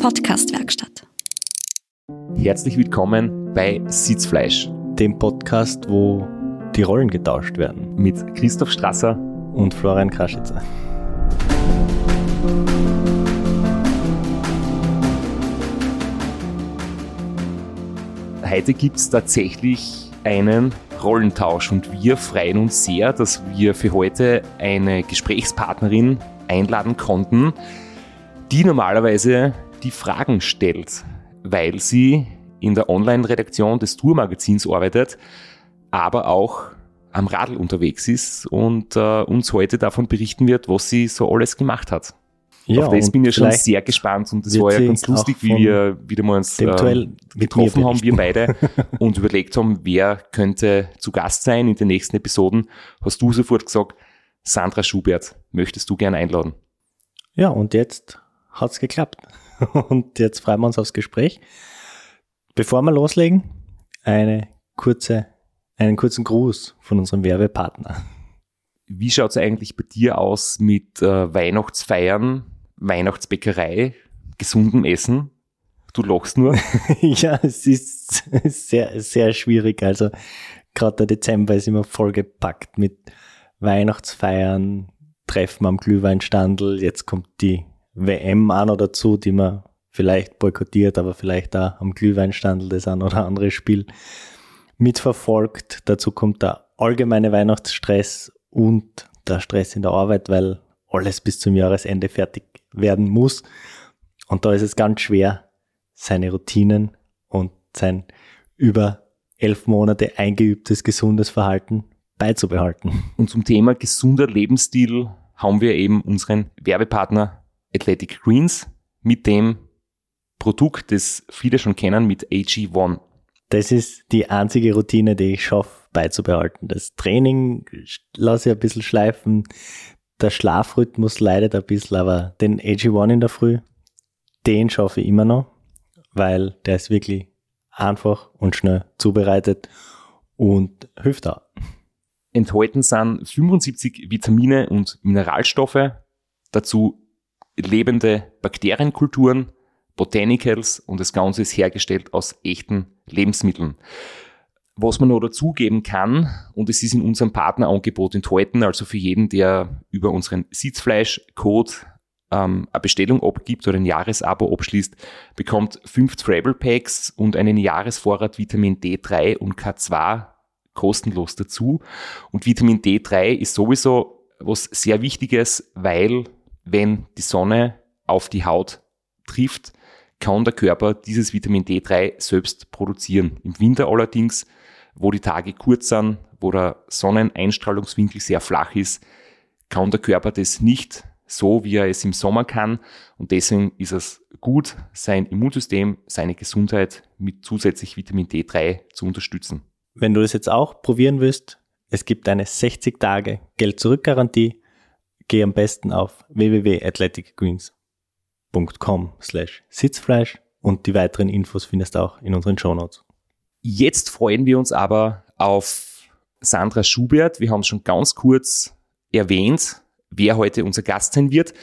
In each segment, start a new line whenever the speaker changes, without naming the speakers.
Podcastwerkstatt.
Herzlich willkommen bei Sitzfleisch,
dem Podcast, wo die Rollen getauscht werden.
Mit Christoph Strasser
und Florian Kraschitzer.
Heute gibt es tatsächlich einen Rollentausch und wir freuen uns sehr, dass wir für heute eine Gesprächspartnerin einladen konnten, die normalerweise die Fragen stellt, weil sie in der Online-Redaktion des Tourmagazins arbeitet, aber auch am Radl unterwegs ist und äh, uns heute davon berichten wird, was sie so alles gemacht hat. Ja, Auf das bin ich schon sehr gespannt und das war ja ganz lustig, wie wir wieder mal uns äh, getroffen haben, wir beide, und überlegt haben, wer könnte zu Gast sein in den nächsten Episoden. Hast du sofort gesagt, Sandra Schubert, möchtest du gern einladen?
Ja, und jetzt hat's geklappt. Und jetzt freuen wir uns aufs Gespräch. Bevor wir loslegen, eine kurze, einen kurzen Gruß von unserem Werbepartner.
Wie schaut es eigentlich bei dir aus mit äh, Weihnachtsfeiern, Weihnachtsbäckerei, gesundem Essen? Du lachst nur.
ja, es ist sehr, sehr schwierig. Also gerade der Dezember ist immer vollgepackt mit Weihnachtsfeiern, Treffen am Glühweinstandel. Jetzt kommt die WM an oder dazu, die man vielleicht boykottiert, aber vielleicht da am Glühweinstandel das ein oder andere Spiel mitverfolgt. Dazu kommt der allgemeine Weihnachtsstress und der Stress in der Arbeit, weil alles bis zum Jahresende fertig werden muss. Und da ist es ganz schwer, seine Routinen und sein über elf Monate eingeübtes gesundes Verhalten beizubehalten.
Und zum Thema gesunder Lebensstil haben wir eben unseren Werbepartner Athletic Greens mit dem Produkt, das viele schon kennen, mit AG1.
Das ist die einzige Routine, die ich schaffe beizubehalten. Das Training lasse ich ein bisschen schleifen. Der Schlafrhythmus leidet ein bisschen, aber den AG1 in der Früh, den schaffe ich immer noch, weil der ist wirklich einfach und schnell zubereitet und hilft auch.
Enthalten sind 75 Vitamine und Mineralstoffe, dazu lebende Bakterienkulturen, Botanicals und das Ganze ist hergestellt aus echten Lebensmitteln. Was man noch dazugeben kann, und es ist in unserem Partnerangebot enthalten, also für jeden, der über unseren Sitzfleisch-Code ähm, eine Bestellung abgibt oder ein Jahresabo abschließt, bekommt fünf Travel Packs und einen Jahresvorrat Vitamin D3 und K2 kostenlos dazu. Und Vitamin D3 ist sowieso was sehr Wichtiges, weil wenn die Sonne auf die Haut trifft, kann der Körper dieses Vitamin D3 selbst produzieren. Im Winter allerdings, wo die Tage kurz sind, wo der Sonneneinstrahlungswinkel sehr flach ist, kann der Körper das nicht so, wie er es im Sommer kann. Und deswegen ist es gut, sein Immunsystem, seine Gesundheit mit zusätzlich Vitamin D3 zu unterstützen.
Wenn du das jetzt auch probieren willst, es gibt eine 60 Tage Geld-Zurück-Garantie geh am besten auf www.athleticgreens.com slash Sitzfleisch und die weiteren Infos findest du auch in unseren Shownotes.
Jetzt freuen wir uns aber auf Sandra Schubert. Wir haben es schon ganz kurz erwähnt, wer heute unser Gast sein wird.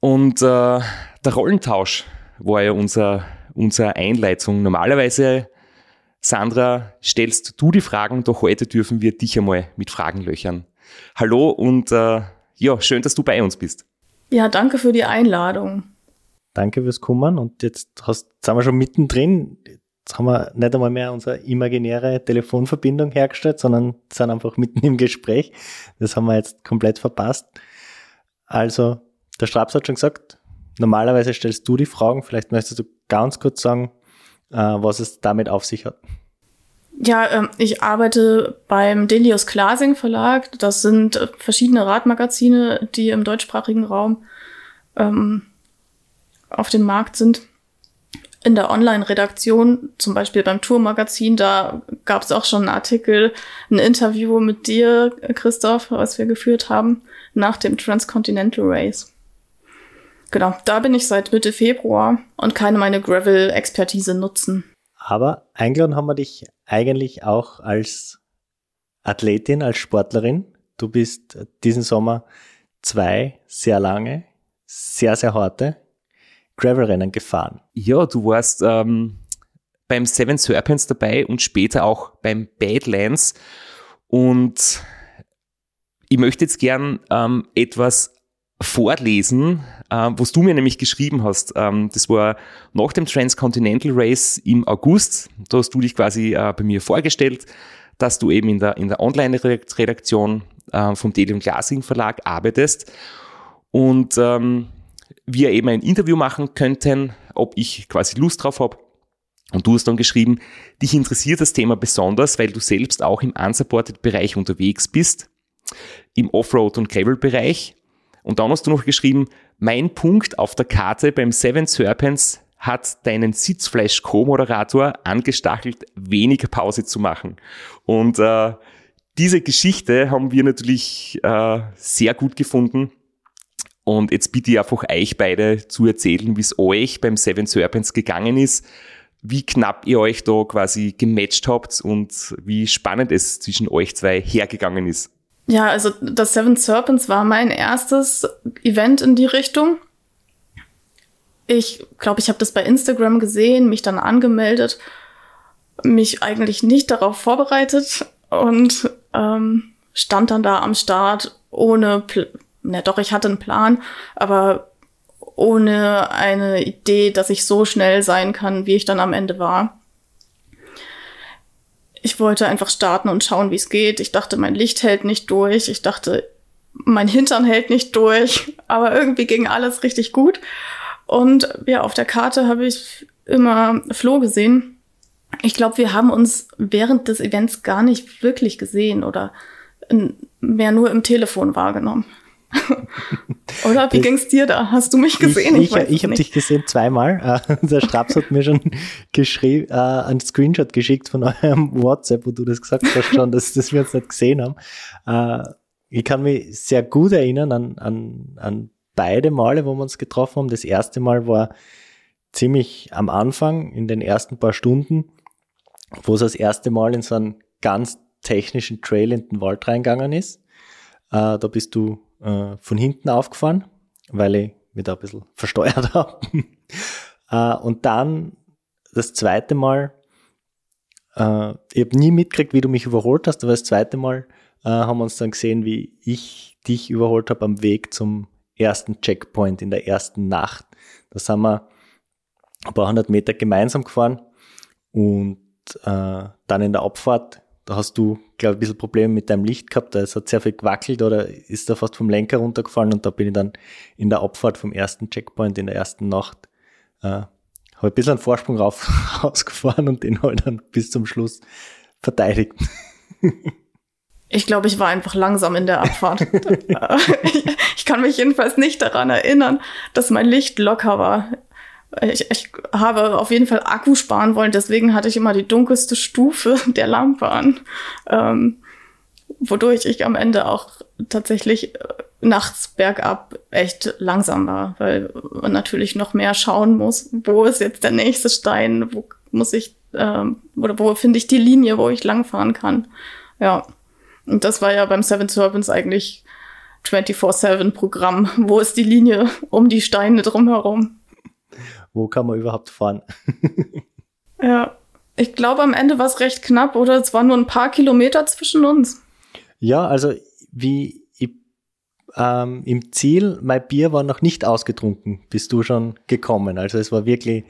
Und äh, der Rollentausch war ja unser, unsere Einleitung. Normalerweise, Sandra, stellst du die Fragen, doch heute dürfen wir dich einmal mit Fragen löchern. Hallo und äh, ja, schön, dass du bei uns bist.
Ja, danke für die Einladung.
Danke fürs Kommen und jetzt hast, sind wir schon mittendrin. Jetzt haben wir nicht einmal mehr unsere imaginäre Telefonverbindung hergestellt, sondern sind einfach mitten im Gespräch. Das haben wir jetzt komplett verpasst. Also, der Straps hat schon gesagt, normalerweise stellst du die Fragen. Vielleicht möchtest du ganz kurz sagen, äh, was es damit auf sich hat.
Ja, ähm, ich arbeite beim Delius Klasing Verlag. Das sind äh, verschiedene Radmagazine, die im deutschsprachigen Raum ähm, auf dem Markt sind. In der Online-Redaktion, zum Beispiel beim Tourmagazin, da gab es auch schon einen Artikel, ein Interview mit dir, Christoph, was wir geführt haben, nach dem Transcontinental Race. Genau, da bin ich seit Mitte Februar und kann meine Gravel-Expertise nutzen.
Aber eingeladen haben wir dich eigentlich auch als Athletin, als Sportlerin. Du bist diesen Sommer zwei sehr lange, sehr, sehr harte Gravelrennen gefahren.
Ja, du warst ähm, beim Seven Serpents dabei und später auch beim Badlands. Und ich möchte jetzt gern ähm, etwas vorlesen, äh, was du mir nämlich geschrieben hast. Ähm, das war nach dem Transcontinental Race im August. Da hast du dich quasi äh, bei mir vorgestellt, dass du eben in der, in der Online-Redaktion äh, vom Delium Glassing Verlag arbeitest und ähm, wir eben ein Interview machen könnten, ob ich quasi Lust drauf habe. Und du hast dann geschrieben, dich interessiert das Thema besonders, weil du selbst auch im Unsupported-Bereich unterwegs bist, im Offroad- und Gravel-Bereich. Und dann hast du noch geschrieben, mein Punkt auf der Karte beim Seven Serpents hat deinen Sitzfleisch-Co-Moderator angestachelt, weniger Pause zu machen. Und äh, diese Geschichte haben wir natürlich äh, sehr gut gefunden. Und jetzt bitte ich einfach euch beide zu erzählen, wie es euch beim Seven Serpents gegangen ist, wie knapp ihr euch da quasi gematcht habt und wie spannend es zwischen euch zwei hergegangen ist.
Ja, also das Seven Serpents war mein erstes Event in die Richtung. Ich glaube, ich habe das bei Instagram gesehen, mich dann angemeldet, mich eigentlich nicht darauf vorbereitet und ähm, stand dann da am Start ohne, Pl na doch, ich hatte einen Plan, aber ohne eine Idee, dass ich so schnell sein kann, wie ich dann am Ende war. Ich wollte einfach starten und schauen, wie es geht. Ich dachte, mein Licht hält nicht durch. Ich dachte, mein Hintern hält nicht durch. Aber irgendwie ging alles richtig gut. Und ja, auf der Karte habe ich immer Flo gesehen. Ich glaube, wir haben uns während des Events gar nicht wirklich gesehen oder mehr nur im Telefon wahrgenommen. Oder wie ging es dir da? Hast du mich gesehen?
Ich, ich, ich habe dich gesehen zweimal. Uh, der Straps hat mir schon geschrieben, uh, einen Screenshot geschickt von eurem WhatsApp, wo du das gesagt hast schon, dass, dass wir uns nicht gesehen haben. Uh, ich kann mich sehr gut erinnern an, an, an beide Male, wo wir uns getroffen haben. Das erste Mal war ziemlich am Anfang, in den ersten paar Stunden, wo es das erste Mal in so einen ganz technischen Trail in den Wald reingegangen ist. da bist du äh, von hinten aufgefahren, weil ich mich da ein bisschen versteuert habe. äh, und dann das zweite Mal, äh, ich habe nie mitgekriegt, wie du mich überholt hast, aber das zweite Mal äh, haben wir uns dann gesehen, wie ich dich überholt habe am Weg zum ersten Checkpoint in der ersten Nacht. Da sind wir ein paar hundert Meter gemeinsam gefahren und äh, dann in der Abfahrt da hast du, glaube ich, ein bisschen Probleme mit deinem Licht gehabt. Es hat sehr viel gewackelt oder ist da fast vom Lenker runtergefallen und da bin ich dann in der Abfahrt vom ersten Checkpoint in der ersten Nacht, äh, habe ein bisschen einen Vorsprung rauf, rausgefahren und den halt dann bis zum Schluss verteidigt.
Ich glaube, ich war einfach langsam in der Abfahrt. ich kann mich jedenfalls nicht daran erinnern, dass mein Licht locker war. Ich, ich habe auf jeden Fall Akku sparen wollen, deswegen hatte ich immer die dunkelste Stufe der Lampe an, ähm, wodurch ich am Ende auch tatsächlich äh, nachts bergab echt langsam war, weil man natürlich noch mehr schauen muss, wo ist jetzt der nächste Stein, wo muss ich ähm, oder wo finde ich die Linie, wo ich langfahren kann. Ja, und das war ja beim Seven Serpents eigentlich 24-7 Programm. Wo ist die Linie um die Steine drumherum?
Wo kann man überhaupt fahren?
ja, ich glaube, am Ende war es recht knapp oder es waren nur ein paar Kilometer zwischen uns.
Ja, also wie ich, ähm, im Ziel, mein Bier war noch nicht ausgetrunken, bist du schon gekommen. Also es war wirklich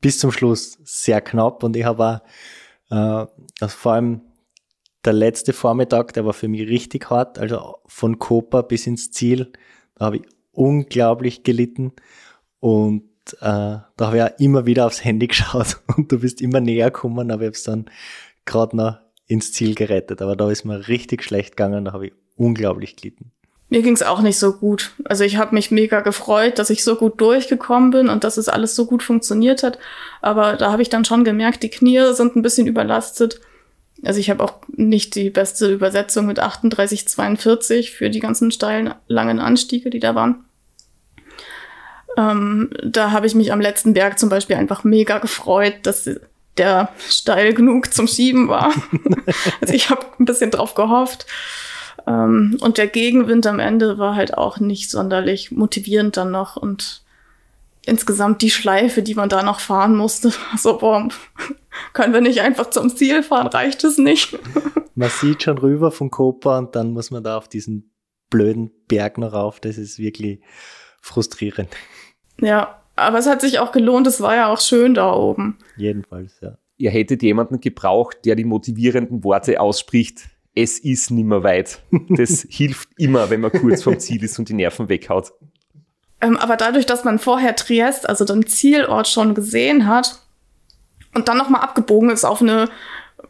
bis zum Schluss sehr knapp und ich habe äh, also vor allem der letzte Vormittag, der war für mich richtig hart. Also von Koper bis ins Ziel, da habe ich unglaublich gelitten und äh, da habe ich ja immer wieder aufs Handy geschaut und du bist immer näher gekommen, aber ich habe es dann gerade noch ins Ziel gerettet. Aber da ist mir richtig schlecht gegangen, da habe ich unglaublich gelitten.
Mir ging es auch nicht so gut. Also ich habe mich mega gefreut, dass ich so gut durchgekommen bin und dass es alles so gut funktioniert hat. Aber da habe ich dann schon gemerkt, die Knie sind ein bisschen überlastet. Also ich habe auch nicht die beste Übersetzung mit 38,42 für die ganzen steilen, langen Anstiege, die da waren. Ähm, da habe ich mich am letzten Berg zum Beispiel einfach mega gefreut, dass der steil genug zum Schieben war. also ich habe ein bisschen drauf gehofft. Ähm, und der Gegenwind am Ende war halt auch nicht sonderlich motivierend dann noch. Und insgesamt die Schleife, die man da noch fahren musste, so, boah, können wir nicht einfach zum Ziel fahren, reicht es nicht?
Man sieht schon rüber von Koper und dann muss man da auf diesen blöden Berg noch rauf. Das ist wirklich frustrierend.
Ja, aber es hat sich auch gelohnt, es war ja auch schön da oben.
Jedenfalls, ja.
Ihr hättet jemanden gebraucht, der die motivierenden Worte ausspricht. Es ist nimmer weit. Das hilft immer, wenn man kurz vom Ziel ist und die Nerven weghaut.
Ähm, aber dadurch, dass man vorher Triest, also den Zielort schon gesehen hat und dann nochmal abgebogen ist auf eine,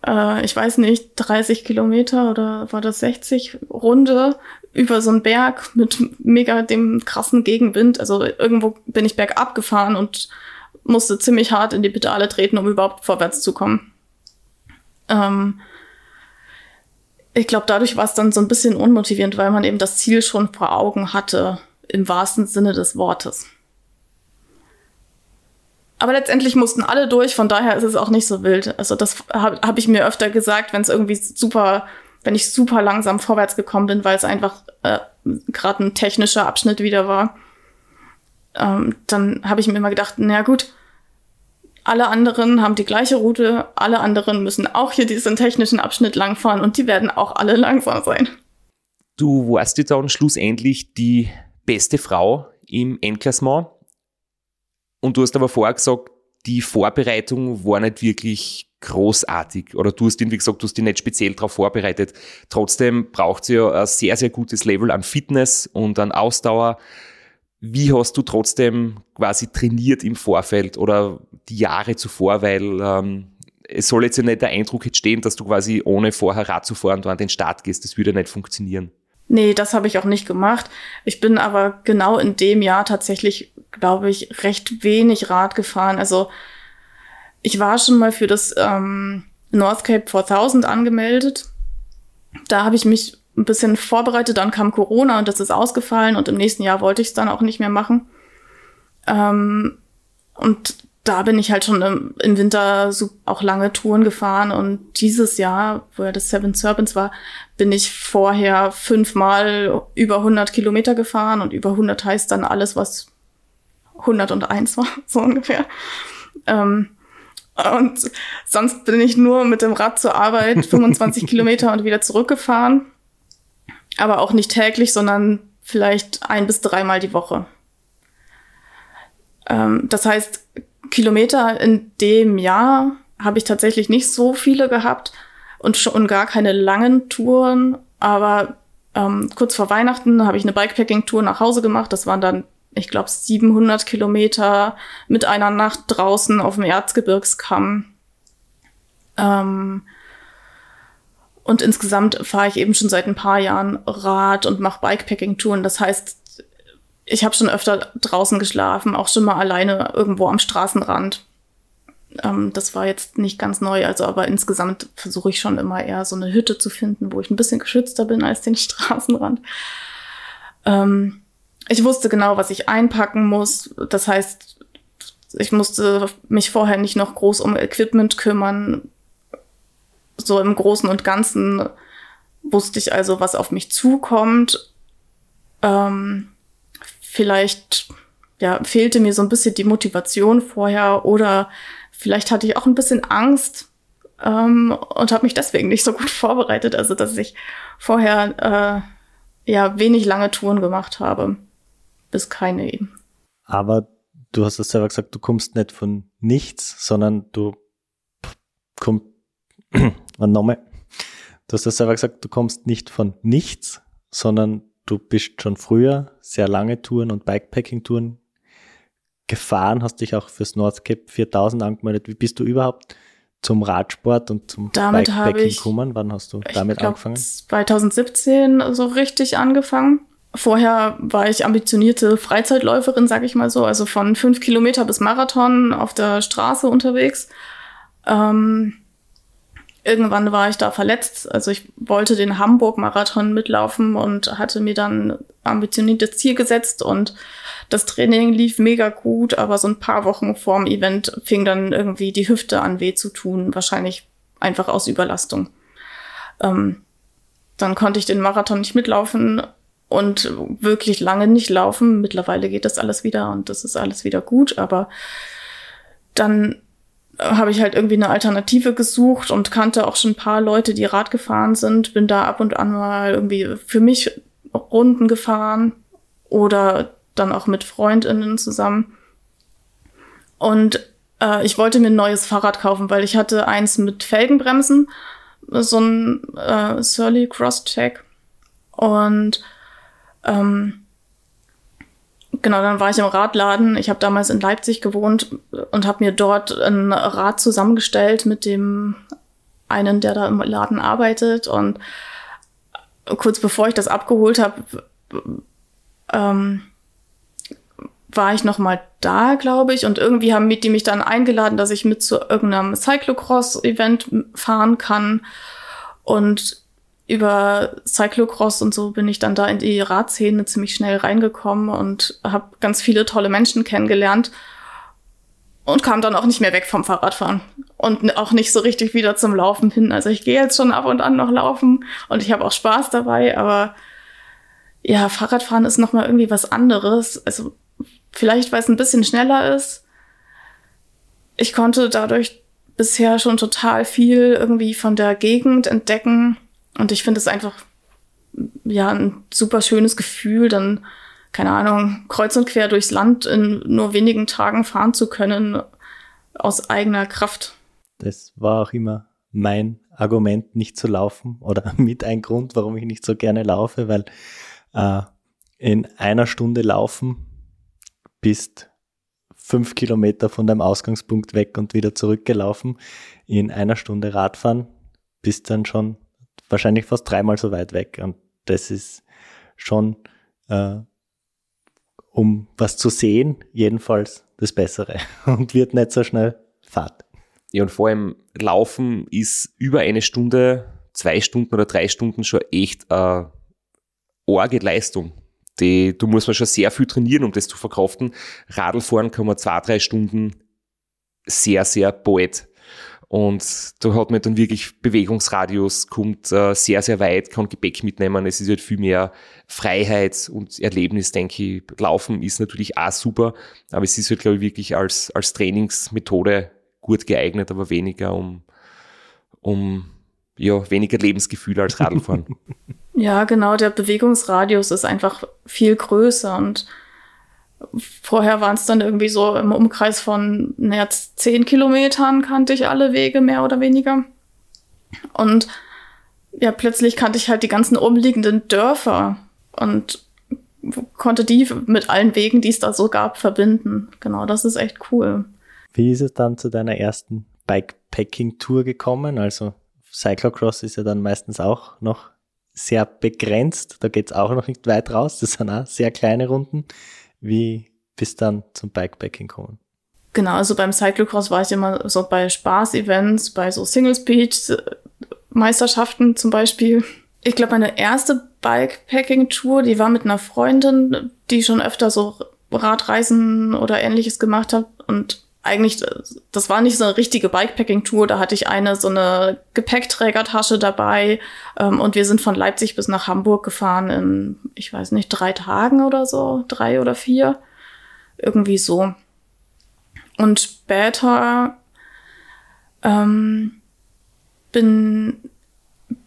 äh, ich weiß nicht, 30 Kilometer oder war das 60 Runde über so einen Berg mit mega dem krassen Gegenwind. Also irgendwo bin ich bergab gefahren und musste ziemlich hart in die Pedale treten, um überhaupt vorwärts zu kommen. Ähm, ich glaube, dadurch war es dann so ein bisschen unmotivierend, weil man eben das Ziel schon vor Augen hatte, im wahrsten Sinne des Wortes. Aber letztendlich mussten alle durch, von daher ist es auch nicht so wild. Also das habe hab ich mir öfter gesagt, wenn es irgendwie super, wenn ich super langsam vorwärts gekommen bin, weil es einfach äh, gerade ein technischer Abschnitt wieder war. Ähm, dann habe ich mir immer gedacht, na gut, alle anderen haben die gleiche Route, alle anderen müssen auch hier diesen technischen Abschnitt langfahren und die werden auch alle langsam sein.
Du warst jetzt dann schlussendlich die beste Frau im Endklassement und du hast aber vorher gesagt, die Vorbereitung war nicht wirklich großartig oder du hast irgendwie gesagt, du hast dich nicht speziell darauf vorbereitet. Trotzdem braucht sie ja ein sehr, sehr gutes Level an Fitness und an Ausdauer. Wie hast du trotzdem quasi trainiert im Vorfeld oder die Jahre zuvor, weil ähm, es soll jetzt ja nicht der Eindruck entstehen, dass du quasi ohne vorher Rad zu fahren an den Start gehst. Das würde nicht funktionieren.
Nee, das habe ich auch nicht gemacht. Ich bin aber genau in dem Jahr tatsächlich, glaube ich, recht wenig Rad gefahren. Also ich war schon mal für das ähm, Northcape 4000 angemeldet. Da habe ich mich ein bisschen vorbereitet, dann kam Corona und das ist ausgefallen und im nächsten Jahr wollte ich es dann auch nicht mehr machen. Ähm, und da bin ich halt schon im, im, Winter so auch lange Touren gefahren und dieses Jahr, wo ja das Seven Serpents war, bin ich vorher fünfmal über 100 Kilometer gefahren und über 100 heißt dann alles, was 101 war, so ungefähr. Ähm, und sonst bin ich nur mit dem Rad zur Arbeit 25 Kilometer und wieder zurückgefahren aber auch nicht täglich, sondern vielleicht ein bis dreimal die Woche. Ähm, das heißt, Kilometer in dem Jahr habe ich tatsächlich nicht so viele gehabt und schon gar keine langen Touren. Aber ähm, kurz vor Weihnachten habe ich eine Bikepacking-Tour nach Hause gemacht. Das waren dann, ich glaube, 700 Kilometer mit einer Nacht draußen auf dem Erzgebirgskamm. Ähm, und insgesamt fahre ich eben schon seit ein paar Jahren Rad und mache Bikepacking-Touren. Das heißt, ich habe schon öfter draußen geschlafen, auch schon mal alleine irgendwo am Straßenrand. Ähm, das war jetzt nicht ganz neu, also aber insgesamt versuche ich schon immer eher so eine Hütte zu finden, wo ich ein bisschen geschützter bin als den Straßenrand. Ähm, ich wusste genau, was ich einpacken muss. Das heißt, ich musste mich vorher nicht noch groß um Equipment kümmern so im Großen und Ganzen wusste ich also, was auf mich zukommt. Ähm, vielleicht ja, fehlte mir so ein bisschen die Motivation vorher oder vielleicht hatte ich auch ein bisschen Angst ähm, und habe mich deswegen nicht so gut vorbereitet. Also, dass ich vorher äh, ja wenig lange Touren gemacht habe, bis keine eben.
Aber du hast es selber gesagt, du kommst nicht von nichts, sondern du kommst nochmal, du hast ja selber gesagt, du kommst nicht von nichts, sondern du bist schon früher sehr lange Touren und Bikepacking-Touren gefahren, hast dich auch fürs Northcape 4000 angemeldet. Wie bist du überhaupt zum Radsport und zum
damit Bikepacking
gekommen? Wann hast du damit glaub, angefangen?
2017 so richtig angefangen. Vorher war ich ambitionierte Freizeitläuferin, sag ich mal so, also von fünf Kilometer bis Marathon auf der Straße unterwegs. Ähm, irgendwann war ich da verletzt. Also ich wollte den Hamburg-Marathon mitlaufen und hatte mir dann ambitioniertes Ziel gesetzt und das Training lief mega gut, aber so ein paar Wochen vorm Event fing dann irgendwie die Hüfte an weh zu tun, wahrscheinlich einfach aus Überlastung. Ähm, dann konnte ich den Marathon nicht mitlaufen und wirklich lange nicht laufen. Mittlerweile geht das alles wieder und das ist alles wieder gut, aber dann habe ich halt irgendwie eine Alternative gesucht und kannte auch schon ein paar Leute, die Rad gefahren sind, bin da ab und an mal irgendwie für mich Runden gefahren oder dann auch mit Freundinnen zusammen. Und äh, ich wollte mir ein neues Fahrrad kaufen, weil ich hatte eins mit Felgenbremsen, so ein äh, Surly Crosscheck. Und ähm, genau, dann war ich im Radladen. Ich habe damals in Leipzig gewohnt und habe mir dort ein Rad zusammengestellt mit dem einen, der da im Laden arbeitet. Und kurz bevor ich das abgeholt habe, ähm, war ich noch mal da, glaube ich, und irgendwie haben die mich dann eingeladen, dass ich mit zu irgendeinem Cyclocross-Event fahren kann. Und über Cyclocross und so bin ich dann da in die Radszene ziemlich schnell reingekommen und habe ganz viele tolle Menschen kennengelernt und kam dann auch nicht mehr weg vom Fahrradfahren und auch nicht so richtig wieder zum Laufen hin. Also ich gehe jetzt schon ab und an noch laufen und ich habe auch Spaß dabei, aber ja, Fahrradfahren ist noch mal irgendwie was anderes. Also vielleicht weil es ein bisschen schneller ist. Ich konnte dadurch bisher schon total viel irgendwie von der Gegend entdecken und ich finde es einfach, ja, ein super schönes Gefühl, dann, keine Ahnung, kreuz und quer durchs Land in nur wenigen Tagen fahren zu können, aus eigener Kraft.
Das war auch immer mein Argument, nicht zu laufen oder mit ein Grund, warum ich nicht so gerne laufe, weil äh, in einer Stunde laufen bist fünf Kilometer von deinem Ausgangspunkt weg und wieder zurückgelaufen. In einer Stunde Radfahren bist dann schon wahrscheinlich fast dreimal so weit weg. Und das ist schon, äh, um was zu sehen, jedenfalls das Bessere und wird nicht so schnell Fahrt.
Ja, und vor allem Laufen ist über eine Stunde, zwei Stunden oder drei Stunden schon echt äh, arge Leistung. Die, du musst man schon sehr viel trainieren, um das zu verkraften. Radlfahren kann man zwei, drei Stunden sehr, sehr bald. Und da hat man dann wirklich Bewegungsradius, kommt äh, sehr, sehr weit, kann Gepäck mitnehmen. Es ist halt viel mehr Freiheit und Erlebnis, denke ich. Laufen ist natürlich auch super, aber es ist halt, glaube ich, wirklich als, als Trainingsmethode gut geeignet, aber weniger um, um ja, weniger Lebensgefühl als Radlfahren.
ja, genau, der Bewegungsradius ist einfach viel größer und Vorher waren es dann irgendwie so im Umkreis von naja, zehn Kilometern kannte ich alle Wege mehr oder weniger. Und ja, plötzlich kannte ich halt die ganzen umliegenden Dörfer und konnte die mit allen Wegen, die es da so gab, verbinden. Genau, das ist echt cool.
Wie ist es dann zu deiner ersten Bikepacking-Tour gekommen? Also Cyclocross ist ja dann meistens auch noch sehr begrenzt. Da geht es auch noch nicht weit raus. Das sind auch sehr kleine Runden. Wie bist dann zum Bikepacking gekommen?
Genau, also beim Cyclocross war ich immer so bei Spaß-Events, bei so Single-Speed-Meisterschaften zum Beispiel. Ich glaube, meine erste Bikepacking-Tour, die war mit einer Freundin, die schon öfter so Radreisen oder ähnliches gemacht hat. Und eigentlich, das war nicht so eine richtige Bikepacking-Tour. Da hatte ich eine so eine Gepäckträgertasche dabei. Ähm, und wir sind von Leipzig bis nach Hamburg gefahren in, ich weiß nicht, drei Tagen oder so, drei oder vier. Irgendwie so. Und später ähm, bin,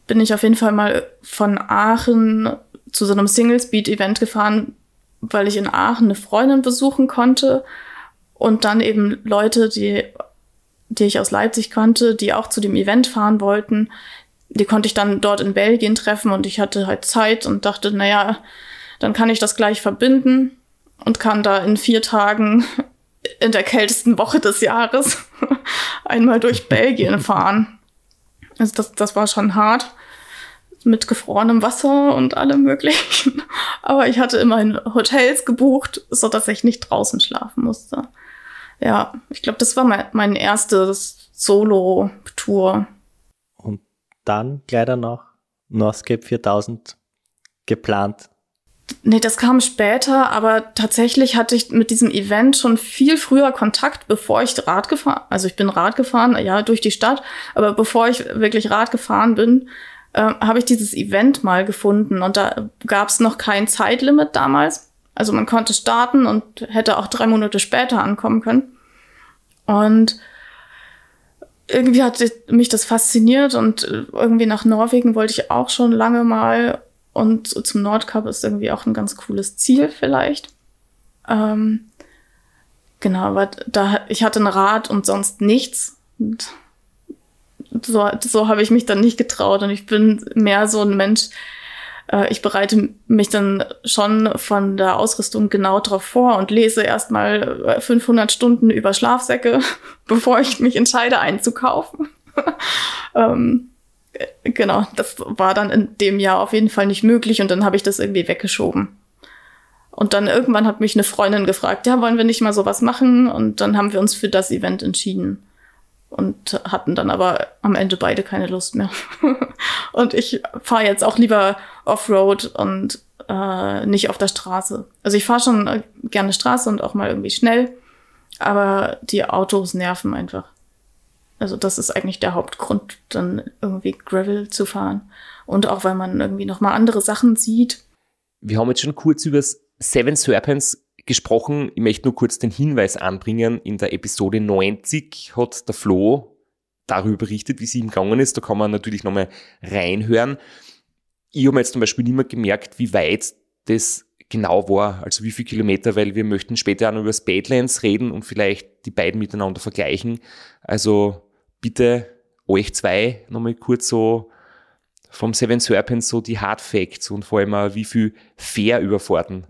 bin ich auf jeden Fall mal von Aachen zu so einem Single-Speed-Event gefahren, weil ich in Aachen eine Freundin besuchen konnte und dann eben Leute, die, die ich aus Leipzig kannte, die auch zu dem Event fahren wollten, die konnte ich dann dort in Belgien treffen und ich hatte halt Zeit und dachte, naja, dann kann ich das gleich verbinden und kann da in vier Tagen in der kältesten Woche des Jahres einmal durch Belgien fahren. Also das, das war schon hart mit gefrorenem Wasser und allem möglichen. Aber ich hatte immerhin Hotels gebucht, so dass ich nicht draußen schlafen musste. Ja, ich glaube, das war mein, mein erstes Solo-Tour.
Und dann gleich noch Northscape 4000 geplant.
Nee, das kam später, aber tatsächlich hatte ich mit diesem Event schon viel früher Kontakt, bevor ich Rad gefahren, also ich bin Rad gefahren, ja, durch die Stadt, aber bevor ich wirklich Rad gefahren bin, äh, habe ich dieses Event mal gefunden und da gab es noch kein Zeitlimit damals. Also man konnte starten und hätte auch drei Monate später ankommen können. Und irgendwie hat mich das fasziniert und irgendwie nach Norwegen wollte ich auch schon lange mal und zum Nordkap ist irgendwie auch ein ganz cooles Ziel vielleicht. Ähm, genau, aber da ich hatte ein Rad und sonst nichts. Und so, so habe ich mich dann nicht getraut und ich bin mehr so ein Mensch, äh, ich bereite mich dann schon von der Ausrüstung genau drauf vor und lese erstmal 500 Stunden über Schlafsäcke, bevor ich mich entscheide einzukaufen. ähm, genau, das war dann in dem Jahr auf jeden Fall nicht möglich und dann habe ich das irgendwie weggeschoben. Und dann irgendwann hat mich eine Freundin gefragt, ja, wollen wir nicht mal sowas machen? Und dann haben wir uns für das Event entschieden und hatten dann aber am Ende beide keine Lust mehr. und ich fahre jetzt auch lieber Offroad und äh, nicht auf der Straße. Also ich fahre schon äh, gerne Straße und auch mal irgendwie schnell, aber die Autos nerven einfach. Also das ist eigentlich der Hauptgrund, dann irgendwie Gravel zu fahren. Und auch weil man irgendwie nochmal andere Sachen sieht.
Wir haben jetzt schon kurz über Seven Serpents gesprochen. Ich möchte nur kurz den Hinweis anbringen. In der Episode 90 hat der Flo darüber berichtet, wie es ihm gegangen ist. Da kann man natürlich nochmal reinhören. Ich habe jetzt zum Beispiel nicht mehr gemerkt, wie weit das genau war, also wie viele Kilometer, weil wir möchten später auch noch über das Badlands reden und vielleicht die beiden miteinander vergleichen. Also bitte euch zwei nochmal kurz so vom Seven Serpents so die Hard Facts und vor allem auch wie viel Fair-Überfahrten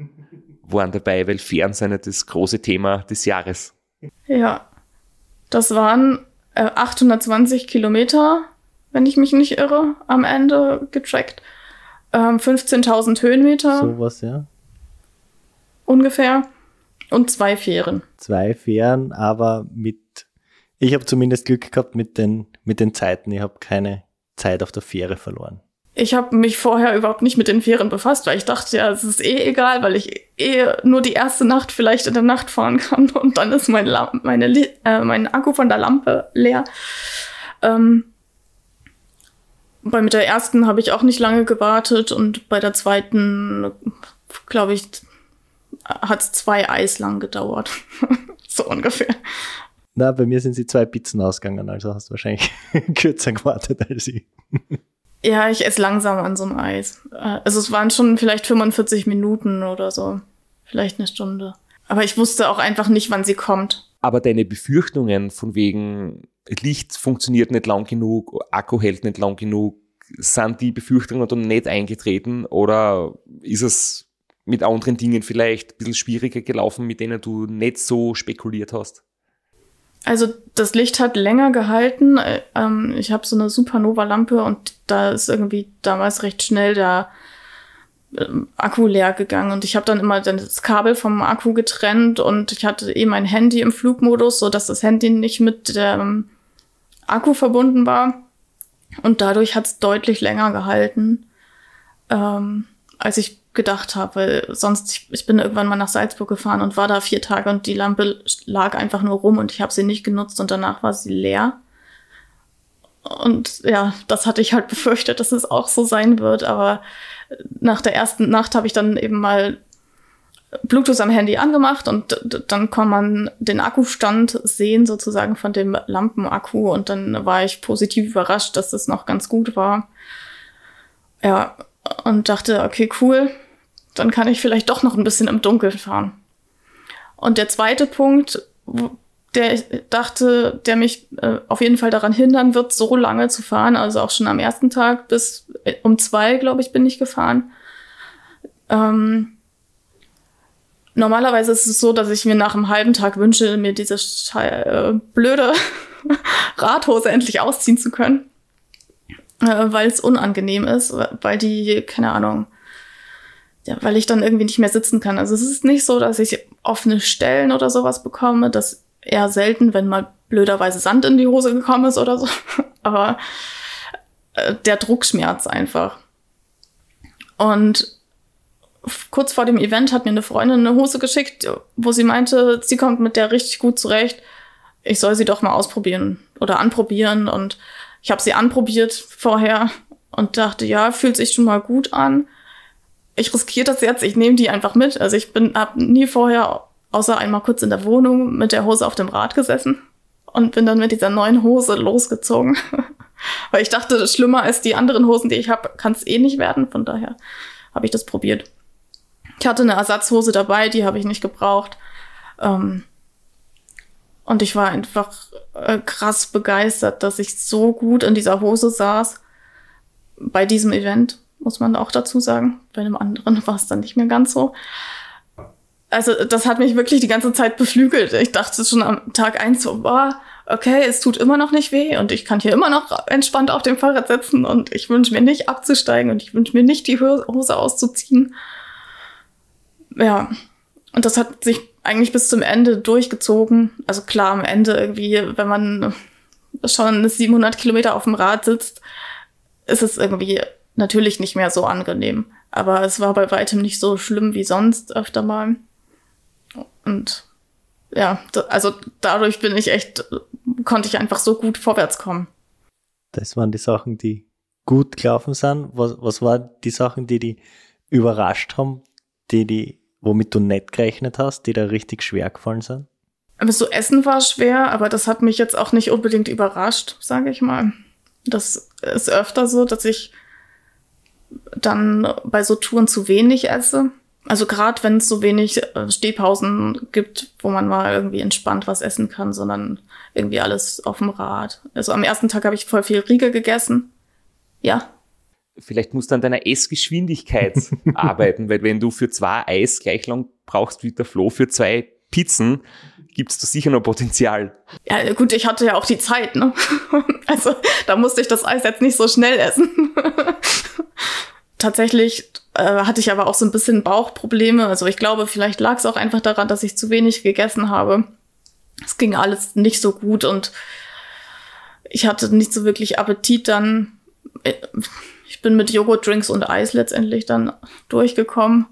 waren dabei, weil Fähren sind ja das große Thema des Jahres.
Ja, das waren äh, 820 Kilometer, wenn ich mich nicht irre, am Ende getrackt. Ähm, 15.000 Höhenmeter.
Sowas, ja.
Ungefähr. Und zwei Fähren.
Zwei Fähren, aber mit, ich habe zumindest Glück gehabt mit den, mit den Zeiten. Ich habe keine Zeit auf der Fähre verloren.
Ich habe mich vorher überhaupt nicht mit den Fähren befasst, weil ich dachte, ja, es ist eh egal, weil ich eh nur die erste Nacht vielleicht in der Nacht fahren kann und dann ist mein, Lam meine, äh, mein Akku von der Lampe leer. Ähm, bei mit der ersten habe ich auch nicht lange gewartet und bei der zweiten, glaube ich, hat es zwei Eis lang gedauert. so ungefähr.
Na, bei mir sind sie zwei Pizzen ausgegangen, also hast du wahrscheinlich kürzer gewartet als ich.
Ja, ich esse langsam an so einem Eis. Äh, also es waren schon vielleicht 45 Minuten oder so. Vielleicht eine Stunde. Aber ich wusste auch einfach nicht, wann sie kommt.
Aber deine Befürchtungen von wegen Licht funktioniert nicht lang genug, Akku hält nicht lang genug, sind die Befürchtungen dann nicht eingetreten oder ist es mit anderen Dingen vielleicht ein bisschen schwieriger gelaufen, mit denen du nicht so spekuliert hast?
Also das Licht hat länger gehalten. Äh, ähm, ich habe so eine Supernova-Lampe und da ist irgendwie damals recht schnell der ähm, Akku leer gegangen und ich habe dann immer das Kabel vom Akku getrennt und ich hatte eben mein Handy im Flugmodus, so dass das Handy nicht mit dem Akku verbunden war und dadurch hat es deutlich länger gehalten, ähm, als ich gedacht habe, weil sonst, ich, ich bin irgendwann mal nach Salzburg gefahren und war da vier Tage und die Lampe lag einfach nur rum und ich habe sie nicht genutzt und danach war sie leer. Und ja, das hatte ich halt befürchtet, dass es auch so sein wird, aber nach der ersten Nacht habe ich dann eben mal Bluetooth am Handy angemacht und dann kann man den Akkustand sehen sozusagen von dem Lampenakku und dann war ich positiv überrascht, dass das noch ganz gut war. Ja, und dachte, okay, cool, dann kann ich vielleicht doch noch ein bisschen im Dunkeln fahren. Und der zweite Punkt, der ich dachte, der mich äh, auf jeden Fall daran hindern wird, so lange zu fahren, also auch schon am ersten Tag bis äh, um zwei, glaube ich, bin ich gefahren. Ähm, normalerweise ist es so, dass ich mir nach einem halben Tag wünsche, mir diese äh, blöde Radhose endlich ausziehen zu können, äh, weil es unangenehm ist, weil die, keine Ahnung, ja, weil ich dann irgendwie nicht mehr sitzen kann. Also es ist nicht so, dass ich offene Stellen oder sowas bekomme. Das eher selten, wenn mal blöderweise Sand in die Hose gekommen ist oder so. Aber äh, der Druckschmerz einfach. Und kurz vor dem Event hat mir eine Freundin eine Hose geschickt, wo sie meinte, sie kommt mit der richtig gut zurecht. Ich soll sie doch mal ausprobieren oder anprobieren. Und ich habe sie anprobiert vorher und dachte, ja, fühlt sich schon mal gut an. Ich riskiere das jetzt, ich nehme die einfach mit. Also ich bin, habe nie vorher, außer einmal kurz in der Wohnung, mit der Hose auf dem Rad gesessen und bin dann mit dieser neuen Hose losgezogen. Weil ich dachte, schlimmer als die anderen Hosen, die ich habe, kann es eh nicht werden. Von daher habe ich das probiert. Ich hatte eine Ersatzhose dabei, die habe ich nicht gebraucht. Ähm, und ich war einfach äh, krass begeistert, dass ich so gut in dieser Hose saß. Bei diesem Event, muss man auch dazu sagen. Bei einem anderen war es dann nicht mehr ganz so. Also, das hat mich wirklich die ganze Zeit beflügelt. Ich dachte schon am Tag eins so, boah, okay, es tut immer noch nicht weh und ich kann hier immer noch entspannt auf dem Fahrrad sitzen und ich wünsche mir nicht abzusteigen und ich wünsche mir nicht die Hose auszuziehen. Ja, und das hat sich eigentlich bis zum Ende durchgezogen. Also klar, am Ende irgendwie, wenn man schon 700 Kilometer auf dem Rad sitzt, ist es irgendwie natürlich nicht mehr so angenehm. Aber es war bei weitem nicht so schlimm wie sonst öfter mal. Und ja, also dadurch bin ich echt, konnte ich einfach so gut vorwärts kommen.
Das waren die Sachen, die gut gelaufen sind. Was, was waren die Sachen, die die überrascht haben, die die womit du nicht gerechnet hast, die da richtig schwer gefallen sind?
Aber so Essen war schwer, aber das hat mich jetzt auch nicht unbedingt überrascht, sage ich mal. Das ist öfter so, dass ich dann bei so Touren zu wenig esse. Also gerade wenn es so wenig äh, Stehpausen gibt, wo man mal irgendwie entspannt was essen kann, sondern irgendwie alles auf dem Rad. Also am ersten Tag habe ich voll viel Riegel gegessen. Ja,
vielleicht musst du an deiner Essgeschwindigkeit arbeiten, weil wenn du für zwei Eis gleich lang brauchst wie der Flo für zwei Pizzen, gibst du sicher noch Potenzial.
Ja, gut, ich hatte ja auch die Zeit, ne? Also da musste ich das Eis jetzt nicht so schnell essen. Tatsächlich äh, hatte ich aber auch so ein bisschen Bauchprobleme. Also ich glaube, vielleicht lag es auch einfach daran, dass ich zu wenig gegessen habe. Es ging alles nicht so gut und ich hatte nicht so wirklich Appetit dann. Äh, ich bin mit Joghurtdrinks und Eis letztendlich dann durchgekommen.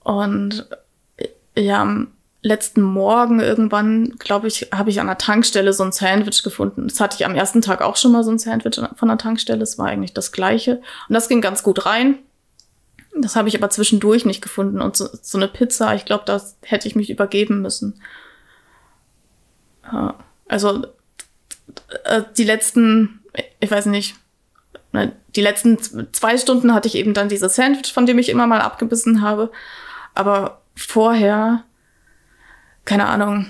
Und ja, am letzten Morgen irgendwann, glaube ich, habe ich an der Tankstelle so ein Sandwich gefunden. Das hatte ich am ersten Tag auch schon mal so ein Sandwich von der Tankstelle. Es war eigentlich das gleiche. Und das ging ganz gut rein. Das habe ich aber zwischendurch nicht gefunden. Und so, so eine Pizza, ich glaube, das hätte ich mich übergeben müssen. Also äh, die letzten, ich weiß nicht, Ne, die letzten zwei Stunden hatte ich eben dann dieses Sandwich, von dem ich immer mal abgebissen habe. Aber vorher, keine Ahnung,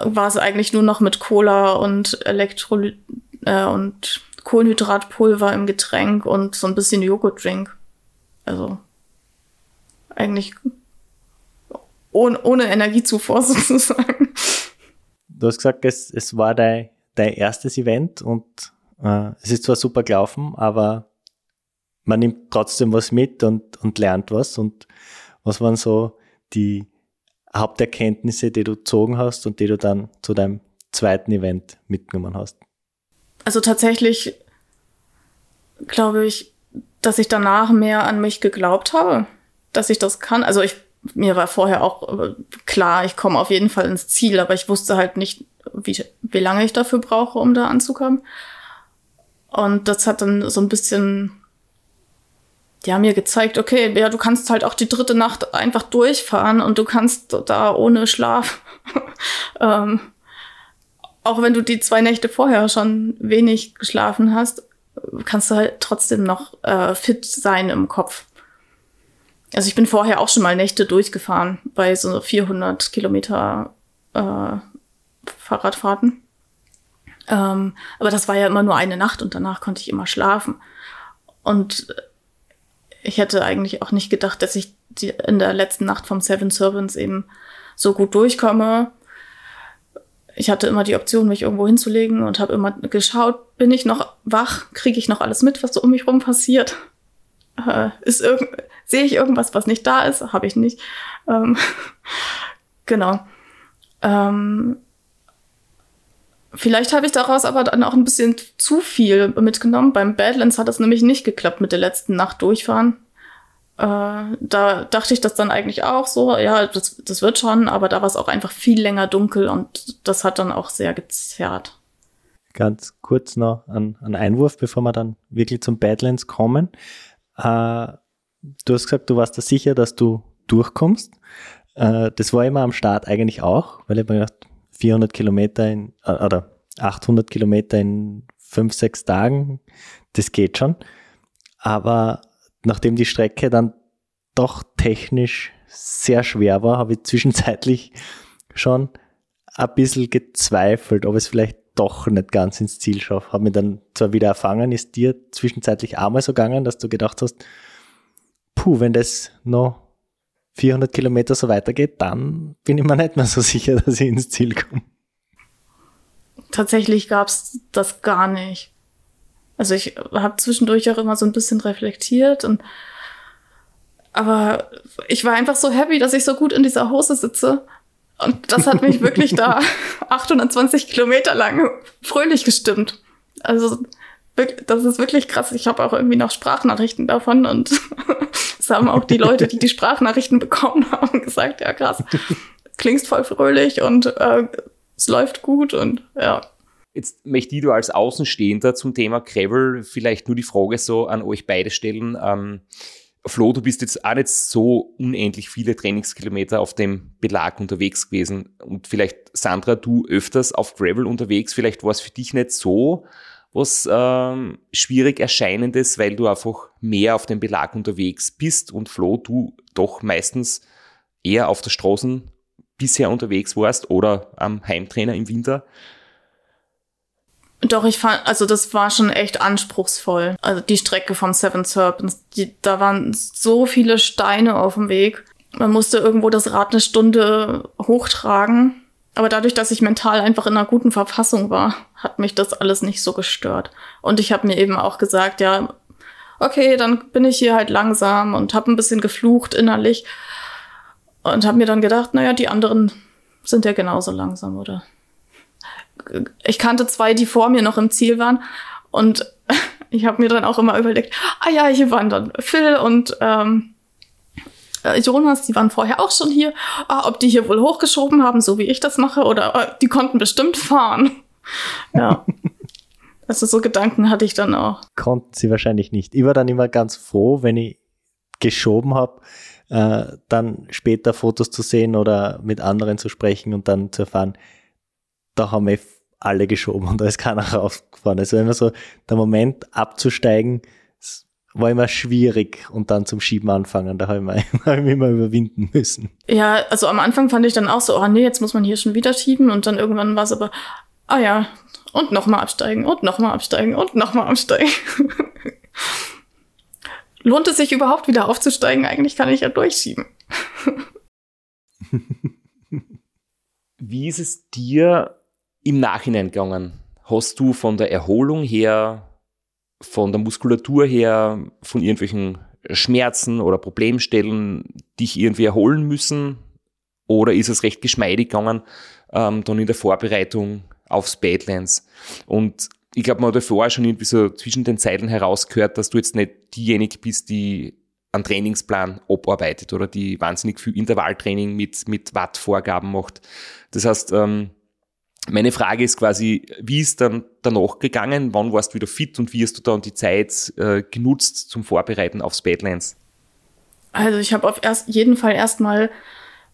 war es eigentlich nur noch mit Cola und Elektrolyt äh, und Kohlenhydratpulver im Getränk und so ein bisschen Joghurtdrink. Also eigentlich ohne, ohne Energiezufuhr sozusagen.
Du hast gesagt, es, es war dein, dein erstes Event und äh, es ist zwar super gelaufen, aber man nimmt trotzdem was mit und, und lernt was. Und was waren so die Haupterkenntnisse, die du gezogen hast und die du dann zu deinem zweiten Event mitgenommen hast?
Also tatsächlich glaube ich, dass ich danach mehr an mich geglaubt habe, dass ich das kann. Also ich, mir war vorher auch äh, klar, ich komme auf jeden Fall ins Ziel, aber ich wusste halt nicht, wie, wie lange ich dafür brauche, um da anzukommen. Und das hat dann so ein bisschen, ja, mir gezeigt, okay, ja, du kannst halt auch die dritte Nacht einfach durchfahren und du kannst da ohne Schlaf, ähm, auch wenn du die zwei Nächte vorher schon wenig geschlafen hast, kannst du halt trotzdem noch äh, fit sein im Kopf. Also ich bin vorher auch schon mal Nächte durchgefahren bei so 400 Kilometer äh, Fahrradfahrten. Ähm, aber das war ja immer nur eine Nacht und danach konnte ich immer schlafen. Und ich hätte eigentlich auch nicht gedacht, dass ich die, in der letzten Nacht vom Seven Servants eben so gut durchkomme. Ich hatte immer die Option, mich irgendwo hinzulegen und habe immer geschaut, bin ich noch wach, kriege ich noch alles mit, was so um mich rum passiert. Äh, ist irgend sehe ich irgendwas, was nicht da ist? Habe ich nicht. Ähm, genau. Ähm, Vielleicht habe ich daraus aber dann auch ein bisschen zu viel mitgenommen. Beim Badlands hat das nämlich nicht geklappt mit der letzten Nacht durchfahren. Äh, da dachte ich das dann eigentlich auch so, ja, das, das wird schon, aber da war es auch einfach viel länger dunkel und das hat dann auch sehr gezerrt.
ganz kurz noch einen, einen Einwurf, bevor wir dann wirklich zum Badlands kommen. Äh, du hast gesagt, du warst da sicher, dass du durchkommst. Äh, das war immer am Start eigentlich auch, weil ich mir gedacht, 400 Kilometer in, äh, oder 800 Kilometer in fünf, sechs Tagen, das geht schon. Aber nachdem die Strecke dann doch technisch sehr schwer war, habe ich zwischenzeitlich schon ein bisschen gezweifelt, ob es vielleicht doch nicht ganz ins Ziel schafft. Habe mich dann zwar wieder erfangen, ist dir zwischenzeitlich einmal so gegangen, dass du gedacht hast, puh, wenn das noch 400 Kilometer so weitergeht, dann bin ich mir nicht mehr so sicher, dass ich ins Ziel komme.
Tatsächlich gab es das gar nicht. Also ich habe zwischendurch auch immer so ein bisschen reflektiert und aber ich war einfach so happy, dass ich so gut in dieser Hose sitze. Und das hat mich wirklich da 820 Kilometer lang fröhlich gestimmt. Also das ist wirklich krass. Ich habe auch irgendwie noch Sprachnachrichten davon und es haben auch die Leute, die die Sprachnachrichten bekommen haben, gesagt, ja krass, klingst voll fröhlich und äh, es läuft gut und ja.
Jetzt möchte ich du als Außenstehender zum Thema Gravel vielleicht nur die Frage so an euch beide stellen. Ähm, Flo, du bist jetzt auch nicht so unendlich viele Trainingskilometer auf dem Belag unterwegs gewesen. Und vielleicht, Sandra, du öfters auf Gravel unterwegs. Vielleicht war es für dich nicht so was ähm, schwierig erscheinendes, weil du einfach mehr auf dem Belag unterwegs bist und Flo, du doch meistens eher auf der Straßen bisher unterwegs warst oder am Heimtrainer im Winter.
Doch, ich fand, also das war schon echt anspruchsvoll. Also die Strecke vom Seven Serpents, die, da waren so viele Steine auf dem Weg. Man musste irgendwo das Rad eine Stunde hochtragen. Aber dadurch, dass ich mental einfach in einer guten Verfassung war, hat mich das alles nicht so gestört. Und ich habe mir eben auch gesagt, ja, okay, dann bin ich hier halt langsam und habe ein bisschen geflucht innerlich und habe mir dann gedacht, naja, die anderen sind ja genauso langsam, oder? ich kannte zwei, die vor mir noch im Ziel waren. Und ich habe mir dann auch immer überlegt, ah ja, hier waren dann Phil und ähm, äh, Jonas, die waren vorher auch schon hier. Ah, ob die hier wohl hochgeschoben haben, so wie ich das mache, oder äh, die konnten bestimmt fahren. Ja. Also so Gedanken hatte ich dann auch.
Konnten sie wahrscheinlich nicht. Ich war dann immer ganz froh, wenn ich geschoben habe, äh, dann später Fotos zu sehen oder mit anderen zu sprechen und dann zu erfahren, da haben wir alle geschoben und da ist keiner raufgefahren. Also immer so der Moment abzusteigen, war immer schwierig und dann zum Schieben anfangen. Da habe ich, mich, hab ich mich immer überwinden müssen.
Ja, also am Anfang fand ich dann auch so, oh nee, jetzt muss man hier schon wieder schieben und dann irgendwann war es aber, ah ja, und nochmal absteigen und nochmal absteigen und nochmal absteigen. Lohnt es sich überhaupt wieder aufzusteigen? Eigentlich kann ich ja durchschieben.
Wie ist es dir im Nachhinein gegangen? Hast du von der Erholung her, von der Muskulatur her, von irgendwelchen Schmerzen oder Problemstellen dich irgendwie erholen müssen? Oder ist es recht geschmeidig gegangen, ähm, dann in der Vorbereitung aufs Badlands? Und ich glaube, man hat ja vorher schon irgendwie so zwischen den Zeilen herausgehört, dass du jetzt nicht diejenige bist, die einen Trainingsplan abarbeitet oder die wahnsinnig viel Intervalltraining mit, mit Wattvorgaben macht. Das heißt, ähm, meine Frage ist quasi, wie ist dann danach gegangen? Wann warst du wieder fit und wie hast du dann die Zeit äh, genutzt zum Vorbereiten aufs Badlands?
Also ich habe auf erst, jeden Fall erstmal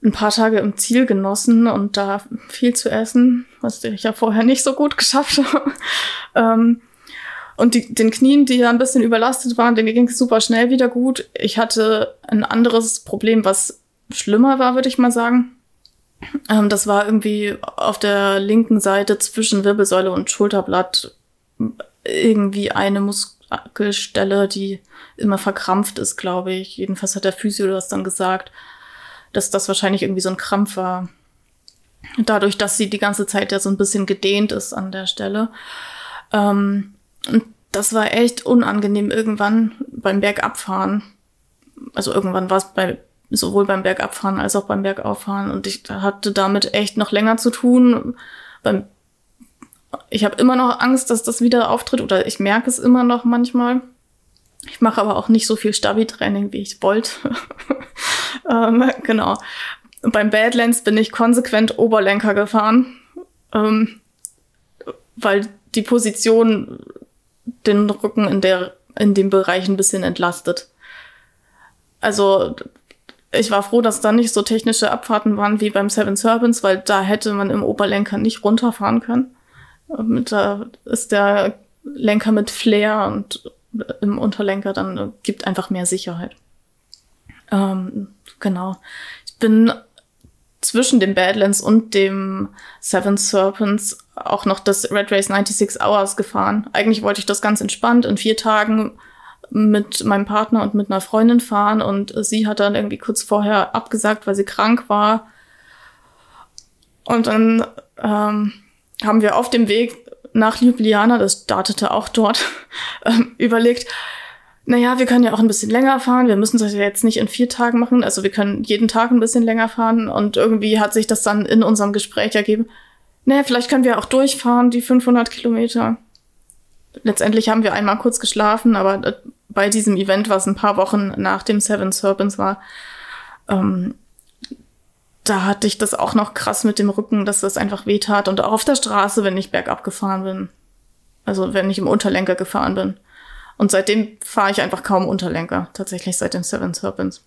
ein paar Tage im Ziel genossen und da viel zu essen, was ich ja vorher nicht so gut geschafft habe. ähm, und die, den Knien, die ja ein bisschen überlastet waren, denen ging es super schnell wieder gut. Ich hatte ein anderes Problem, was schlimmer war, würde ich mal sagen. Ähm, das war irgendwie auf der linken Seite zwischen Wirbelsäule und Schulterblatt irgendwie eine Muskelstelle, die immer verkrampft ist, glaube ich. Jedenfalls hat der Physio das dann gesagt, dass das wahrscheinlich irgendwie so ein Krampf war. Dadurch, dass sie die ganze Zeit ja so ein bisschen gedehnt ist an der Stelle. Ähm, und das war echt unangenehm irgendwann beim Bergabfahren. Also irgendwann war es bei sowohl beim Bergabfahren als auch beim Bergauffahren. Und ich hatte damit echt noch länger zu tun. Ich habe immer noch Angst, dass das wieder auftritt oder ich merke es immer noch manchmal. Ich mache aber auch nicht so viel Stabi-Training, wie ich wollte. ähm, genau. Beim Badlands bin ich konsequent Oberlenker gefahren, ähm, weil die Position den Rücken in der in dem Bereich ein bisschen entlastet. Also ich war froh, dass da nicht so technische Abfahrten waren wie beim Seven Serpents, weil da hätte man im Oberlenker nicht runterfahren können. Da ist der Lenker mit Flair und im Unterlenker dann gibt einfach mehr Sicherheit. Ähm, genau. Ich bin zwischen dem Badlands und dem Seven Serpents auch noch das Red Race 96 Hours gefahren. Eigentlich wollte ich das ganz entspannt in vier Tagen mit meinem Partner und mit einer Freundin fahren und sie hat dann irgendwie kurz vorher abgesagt, weil sie krank war. Und dann ähm, haben wir auf dem Weg nach Ljubljana, das startete auch dort, ähm, überlegt, naja, wir können ja auch ein bisschen länger fahren. Wir müssen das ja jetzt nicht in vier Tagen machen. Also wir können jeden Tag ein bisschen länger fahren. Und irgendwie hat sich das dann in unserem Gespräch ergeben. Naja, vielleicht können wir auch durchfahren, die 500 Kilometer. Letztendlich haben wir einmal kurz geschlafen, aber äh, bei diesem Event, was ein paar Wochen nach dem Seven Serpents war, ähm, da hatte ich das auch noch krass mit dem Rücken, dass das einfach wehtat. Und auch auf der Straße, wenn ich bergab gefahren bin. Also wenn ich im Unterlenker gefahren bin. Und seitdem fahre ich einfach kaum Unterlenker, tatsächlich seit dem Seven Serpents.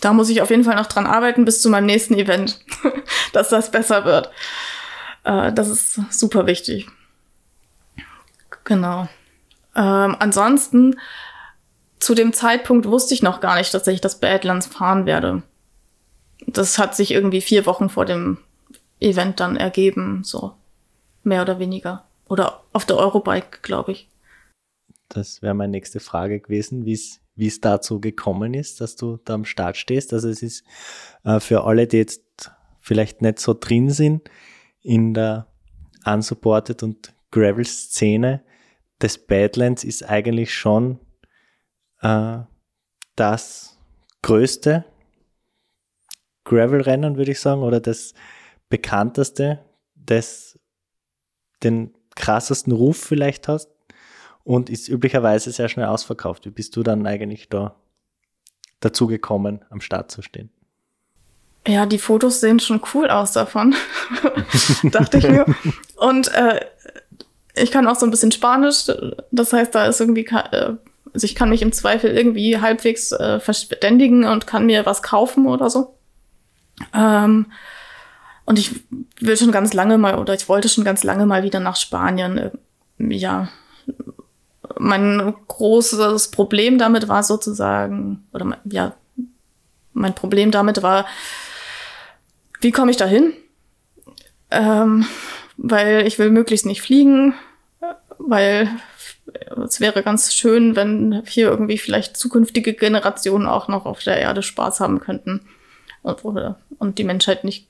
Da muss ich auf jeden Fall noch dran arbeiten bis zu meinem nächsten Event, dass das besser wird. Äh, das ist super wichtig. Genau. Ähm, ansonsten, zu dem Zeitpunkt wusste ich noch gar nicht, dass ich das Badlands fahren werde. Das hat sich irgendwie vier Wochen vor dem Event dann ergeben, so mehr oder weniger. Oder auf der Eurobike, glaube ich.
Das wäre meine nächste Frage gewesen, wie es dazu gekommen ist, dass du da am Start stehst. Also es ist äh, für alle, die jetzt vielleicht nicht so drin sind in der Unsupported und Gravel-Szene, des Badlands ist eigentlich schon äh, das größte Gravel-Rennen, würde ich sagen, oder das bekannteste, das den krassesten Ruf vielleicht hast und ist üblicherweise sehr schnell ausverkauft. Wie bist du dann eigentlich da dazu gekommen, am Start zu stehen?
Ja, die Fotos sehen schon cool aus davon, dachte ich mir. Und äh, ich kann auch so ein bisschen Spanisch, das heißt, da ist irgendwie, äh, also ich kann mich im Zweifel irgendwie halbwegs äh, verständigen und kann mir was kaufen oder so. Ähm, und ich will schon ganz lange mal, oder ich wollte schon ganz lange mal wieder nach Spanien. Äh, ja, mein großes Problem damit war sozusagen, oder ja, mein Problem damit war, wie komme ich da hin? Ähm, weil ich will möglichst nicht fliegen, weil es wäre ganz schön, wenn hier irgendwie vielleicht zukünftige Generationen auch noch auf der Erde Spaß haben könnten und, oder, und die Menschheit nicht.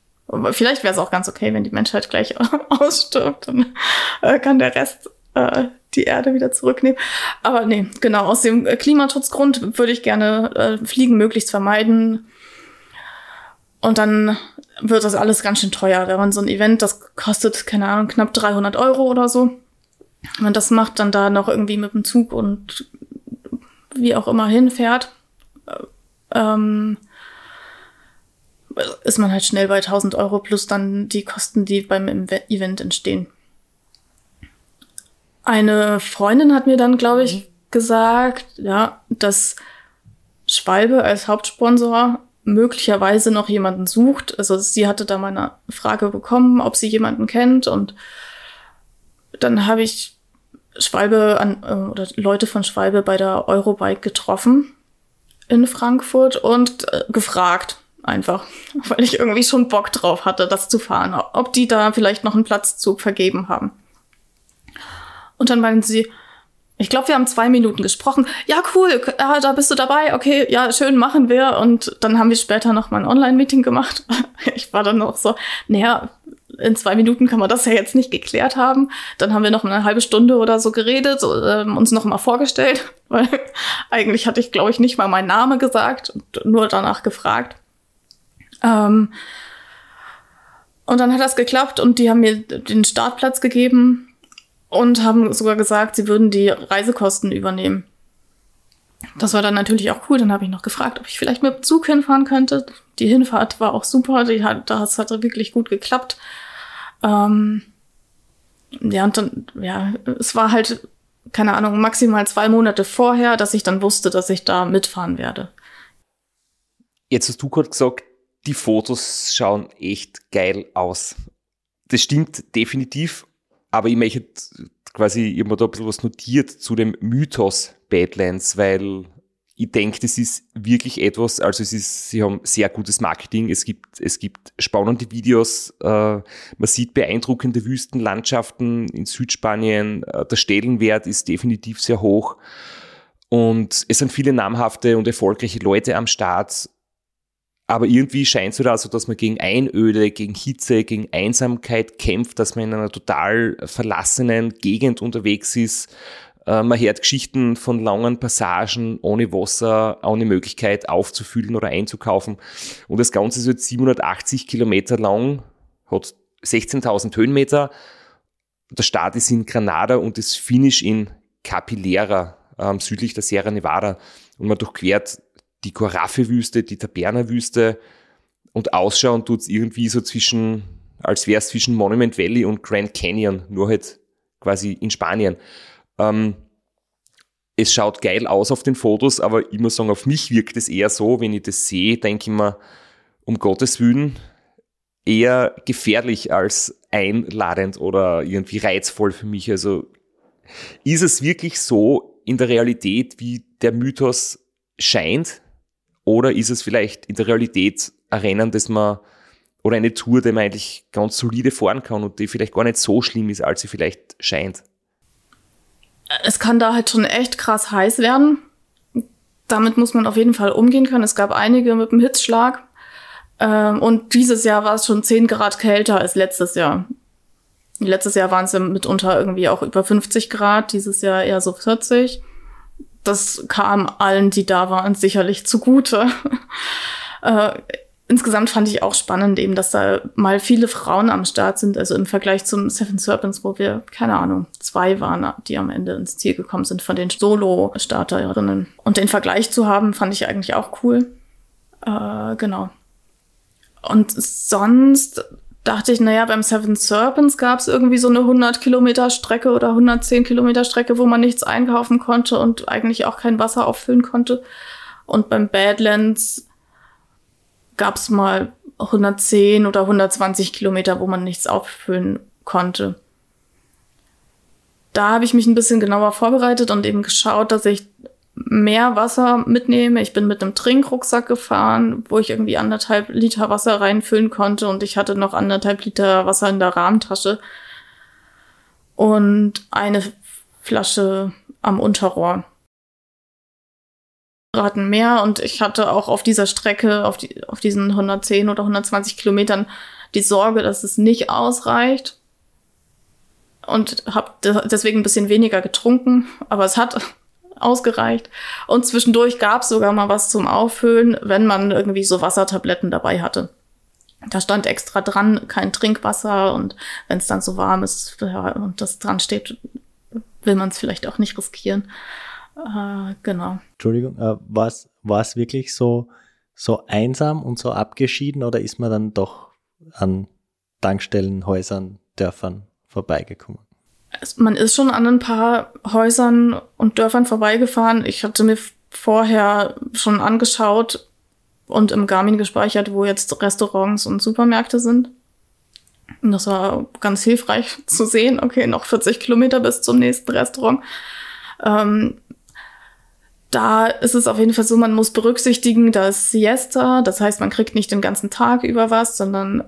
Vielleicht wäre es auch ganz okay, wenn die Menschheit gleich ausstirbt, dann äh, kann der Rest äh, die Erde wieder zurücknehmen. Aber nee, genau, aus dem Klimaschutzgrund würde ich gerne äh, Fliegen möglichst vermeiden. Und dann wird das alles ganz schön teuer. Wenn man so ein Event, das kostet, keine Ahnung, knapp 300 Euro oder so. Wenn man das macht, dann da noch irgendwie mit dem Zug und wie auch immer hinfährt, äh, ähm, ist man halt schnell bei 1000 Euro plus dann die Kosten, die beim Event entstehen. Eine Freundin hat mir dann, glaube ich, mhm. gesagt, ja, dass Schwalbe als Hauptsponsor möglicherweise noch jemanden sucht. Also sie hatte da mal eine Frage bekommen, ob sie jemanden kennt und dann habe ich Schwalbe an, äh, oder Leute von Schwalbe bei der Eurobike getroffen in Frankfurt und äh, gefragt einfach, weil ich irgendwie schon Bock drauf hatte, das zu fahren, ob die da vielleicht noch einen Platzzug vergeben haben. Und dann meinten sie, ich glaube, wir haben zwei Minuten gesprochen. Ja, cool, ja, da bist du dabei. Okay, ja, schön, machen wir. Und dann haben wir später noch mal ein Online-Meeting gemacht. Ich war dann noch so, naja, in zwei Minuten kann man das ja jetzt nicht geklärt haben. Dann haben wir noch eine halbe Stunde oder so geredet, äh, uns noch mal vorgestellt, weil eigentlich hatte ich, glaube ich, nicht mal meinen Namen gesagt und nur danach gefragt. Ähm, und dann hat das geklappt und die haben mir den Startplatz gegeben und haben sogar gesagt, sie würden die Reisekosten übernehmen. Das war dann natürlich auch cool. Dann habe ich noch gefragt, ob ich vielleicht mit dem Zug hinfahren könnte. Die Hinfahrt war auch super. Die hat, das hat wirklich gut geklappt. Ähm, ja, und dann, ja, es war halt, keine Ahnung, maximal zwei Monate vorher, dass ich dann wusste, dass ich da mitfahren werde.
Jetzt hast du gerade gesagt, die Fotos schauen echt geil aus. Das stimmt definitiv, aber ich möchte quasi, mir da ein bisschen was notiert zu dem Mythos Badlands, weil ich denke, das ist wirklich etwas, also es ist, sie haben sehr gutes Marketing, es gibt, es gibt spannende Videos, äh, man sieht beeindruckende Wüstenlandschaften in Südspanien, äh, der Stellenwert ist definitiv sehr hoch. Und es sind viele namhafte und erfolgreiche Leute am Start, aber irgendwie scheint es so, also, dass man gegen Einöde, gegen Hitze, gegen Einsamkeit kämpft, dass man in einer total verlassenen Gegend unterwegs ist, äh, man hört Geschichten von langen Passagen ohne Wasser, ohne Möglichkeit aufzufüllen oder einzukaufen. Und das Ganze ist jetzt 780 Kilometer lang, hat 16.000 Höhenmeter. Der Start ist in Granada und das Finish in Capilera, ähm, südlich der Sierra Nevada. Und man durchquert die Corafe-Wüste, die Taberna-Wüste und ausschauen tut es irgendwie so zwischen, als wäre es zwischen Monument Valley und Grand Canyon, nur halt quasi in Spanien. Ähm, es schaut geil aus auf den Fotos, aber ich muss sagen, auf mich wirkt es eher so, wenn ich das sehe, denke ich mir, um Gottes Willen, eher gefährlich als einladend oder irgendwie reizvoll für mich. Also ist es wirklich so in der Realität, wie der Mythos scheint? Oder ist es vielleicht in der Realität ein Rennen, das man oder eine Tour, die man eigentlich ganz solide fahren kann und die vielleicht gar nicht so schlimm ist, als sie vielleicht scheint?
Es kann da halt schon echt krass heiß werden. Damit muss man auf jeden Fall umgehen können. Es gab einige mit einem Hitzschlag. Ähm, und dieses Jahr war es schon 10 Grad kälter als letztes Jahr. Letztes Jahr waren es ja mitunter irgendwie auch über 50 Grad, dieses Jahr eher so 40. Das kam allen, die da waren, sicherlich zugute. äh, insgesamt fand ich auch spannend eben, dass da mal viele Frauen am Start sind, also im Vergleich zum Seven Serpents, wo wir, keine Ahnung, zwei waren, die am Ende ins Ziel gekommen sind von den Solo-Starterinnen. Und den Vergleich zu haben, fand ich eigentlich auch cool. Äh, genau. Und sonst dachte ich, naja, beim Seven Serpents gab es irgendwie so eine 100 Kilometer Strecke oder 110 Kilometer Strecke, wo man nichts einkaufen konnte und eigentlich auch kein Wasser auffüllen konnte. Und beim Badlands gab es mal 110 oder 120 Kilometer, wo man nichts auffüllen konnte. Da habe ich mich ein bisschen genauer vorbereitet und eben geschaut, dass ich mehr Wasser mitnehme. Ich bin mit einem Trinkrucksack gefahren, wo ich irgendwie anderthalb Liter Wasser reinfüllen konnte und ich hatte noch anderthalb Liter Wasser in der Rahmentasche und eine Flasche am Unterrohr. Raten mehr und ich hatte auch auf dieser Strecke, auf, die, auf diesen 110 oder 120 Kilometern die Sorge, dass es nicht ausreicht und habe deswegen ein bisschen weniger getrunken, aber es hat ausgereicht. Und zwischendurch gab es sogar mal was zum Auffüllen, wenn man irgendwie so Wassertabletten dabei hatte. Da stand extra dran, kein Trinkwasser und wenn es dann so warm ist ja, und das dran steht, will man es vielleicht auch nicht riskieren. Äh, genau.
Entschuldigung, äh, war es wirklich so, so einsam und so abgeschieden oder ist man dann doch an Tankstellen, Häusern, Dörfern vorbeigekommen?
Man ist schon an ein paar Häusern und Dörfern vorbeigefahren. Ich hatte mir vorher schon angeschaut und im Garmin gespeichert, wo jetzt Restaurants und Supermärkte sind. Und das war ganz hilfreich zu sehen. Okay, noch 40 Kilometer bis zum nächsten Restaurant. Ähm, da ist es auf jeden Fall so, man muss berücksichtigen, dass Siesta, das heißt, man kriegt nicht den ganzen Tag über was, sondern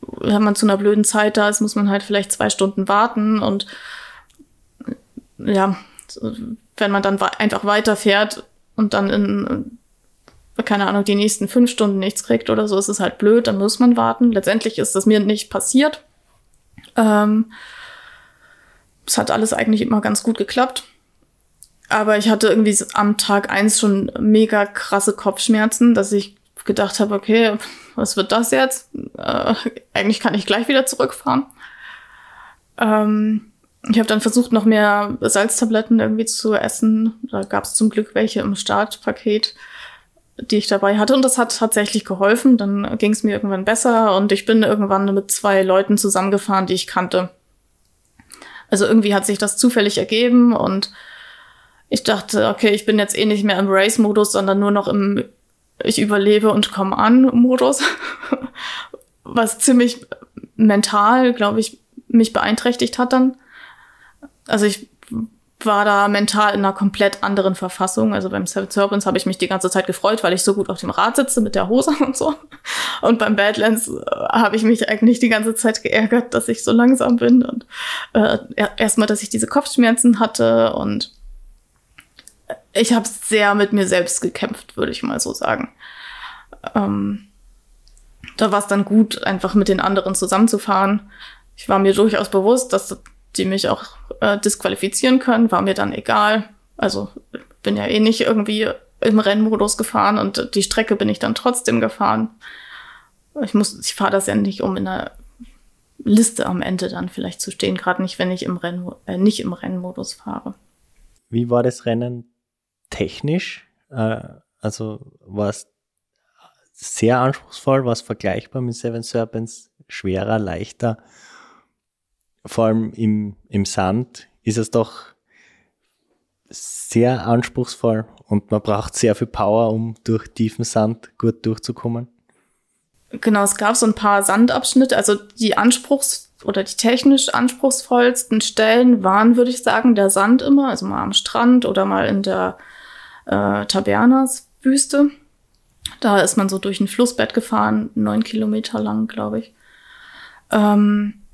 wenn man zu einer blöden Zeit da ist, muss man halt vielleicht zwei Stunden warten und ja, wenn man dann einfach weiterfährt und dann in, keine Ahnung, die nächsten fünf Stunden nichts kriegt oder so, ist es halt blöd, dann muss man warten. Letztendlich ist das mir nicht passiert. Ähm, es hat alles eigentlich immer ganz gut geklappt. Aber ich hatte irgendwie am Tag eins schon mega krasse Kopfschmerzen, dass ich gedacht habe, okay, was wird das jetzt? Äh, eigentlich kann ich gleich wieder zurückfahren. Ähm, ich habe dann versucht, noch mehr Salztabletten irgendwie zu essen. Da gab es zum Glück welche im Startpaket, die ich dabei hatte. Und das hat tatsächlich geholfen. Dann ging es mir irgendwann besser und ich bin irgendwann mit zwei Leuten zusammengefahren, die ich kannte. Also irgendwie hat sich das zufällig ergeben und ich dachte, okay, ich bin jetzt eh nicht mehr im Race-Modus, sondern nur noch im Ich überlebe und komme an Modus. Was ziemlich mental, glaube ich, mich beeinträchtigt hat dann. Also ich war da mental in einer komplett anderen Verfassung. Also beim Seven Serpents habe ich mich die ganze Zeit gefreut, weil ich so gut auf dem Rad sitze mit der Hose und so. Und beim Badlands äh, habe ich mich eigentlich die ganze Zeit geärgert, dass ich so langsam bin und äh, erstmal, dass ich diese Kopfschmerzen hatte und ich habe sehr mit mir selbst gekämpft, würde ich mal so sagen. Ähm, da war es dann gut, einfach mit den anderen zusammenzufahren. Ich war mir durchaus bewusst, dass die mich auch äh, disqualifizieren können, war mir dann egal. Also bin ja eh nicht irgendwie im Rennmodus gefahren und die Strecke bin ich dann trotzdem gefahren. Ich ich fahre das ja nicht, um in einer Liste am Ende dann vielleicht zu stehen, gerade nicht, wenn ich im Renn, äh, nicht im Rennmodus fahre.
Wie war das Rennen technisch? Äh, also war es sehr anspruchsvoll, war es vergleichbar mit Seven Serpents, schwerer, leichter? vor allem im, im Sand ist es doch sehr anspruchsvoll und man braucht sehr viel Power, um durch tiefen Sand gut durchzukommen.
Genau, es gab so ein paar Sandabschnitte, also die Anspruchs- oder die technisch anspruchsvollsten Stellen waren, würde ich sagen, der Sand immer, also mal am Strand oder mal in der äh, Tabernas-Wüste. Da ist man so durch ein Flussbett gefahren, neun Kilometer lang, glaube ich. Ähm,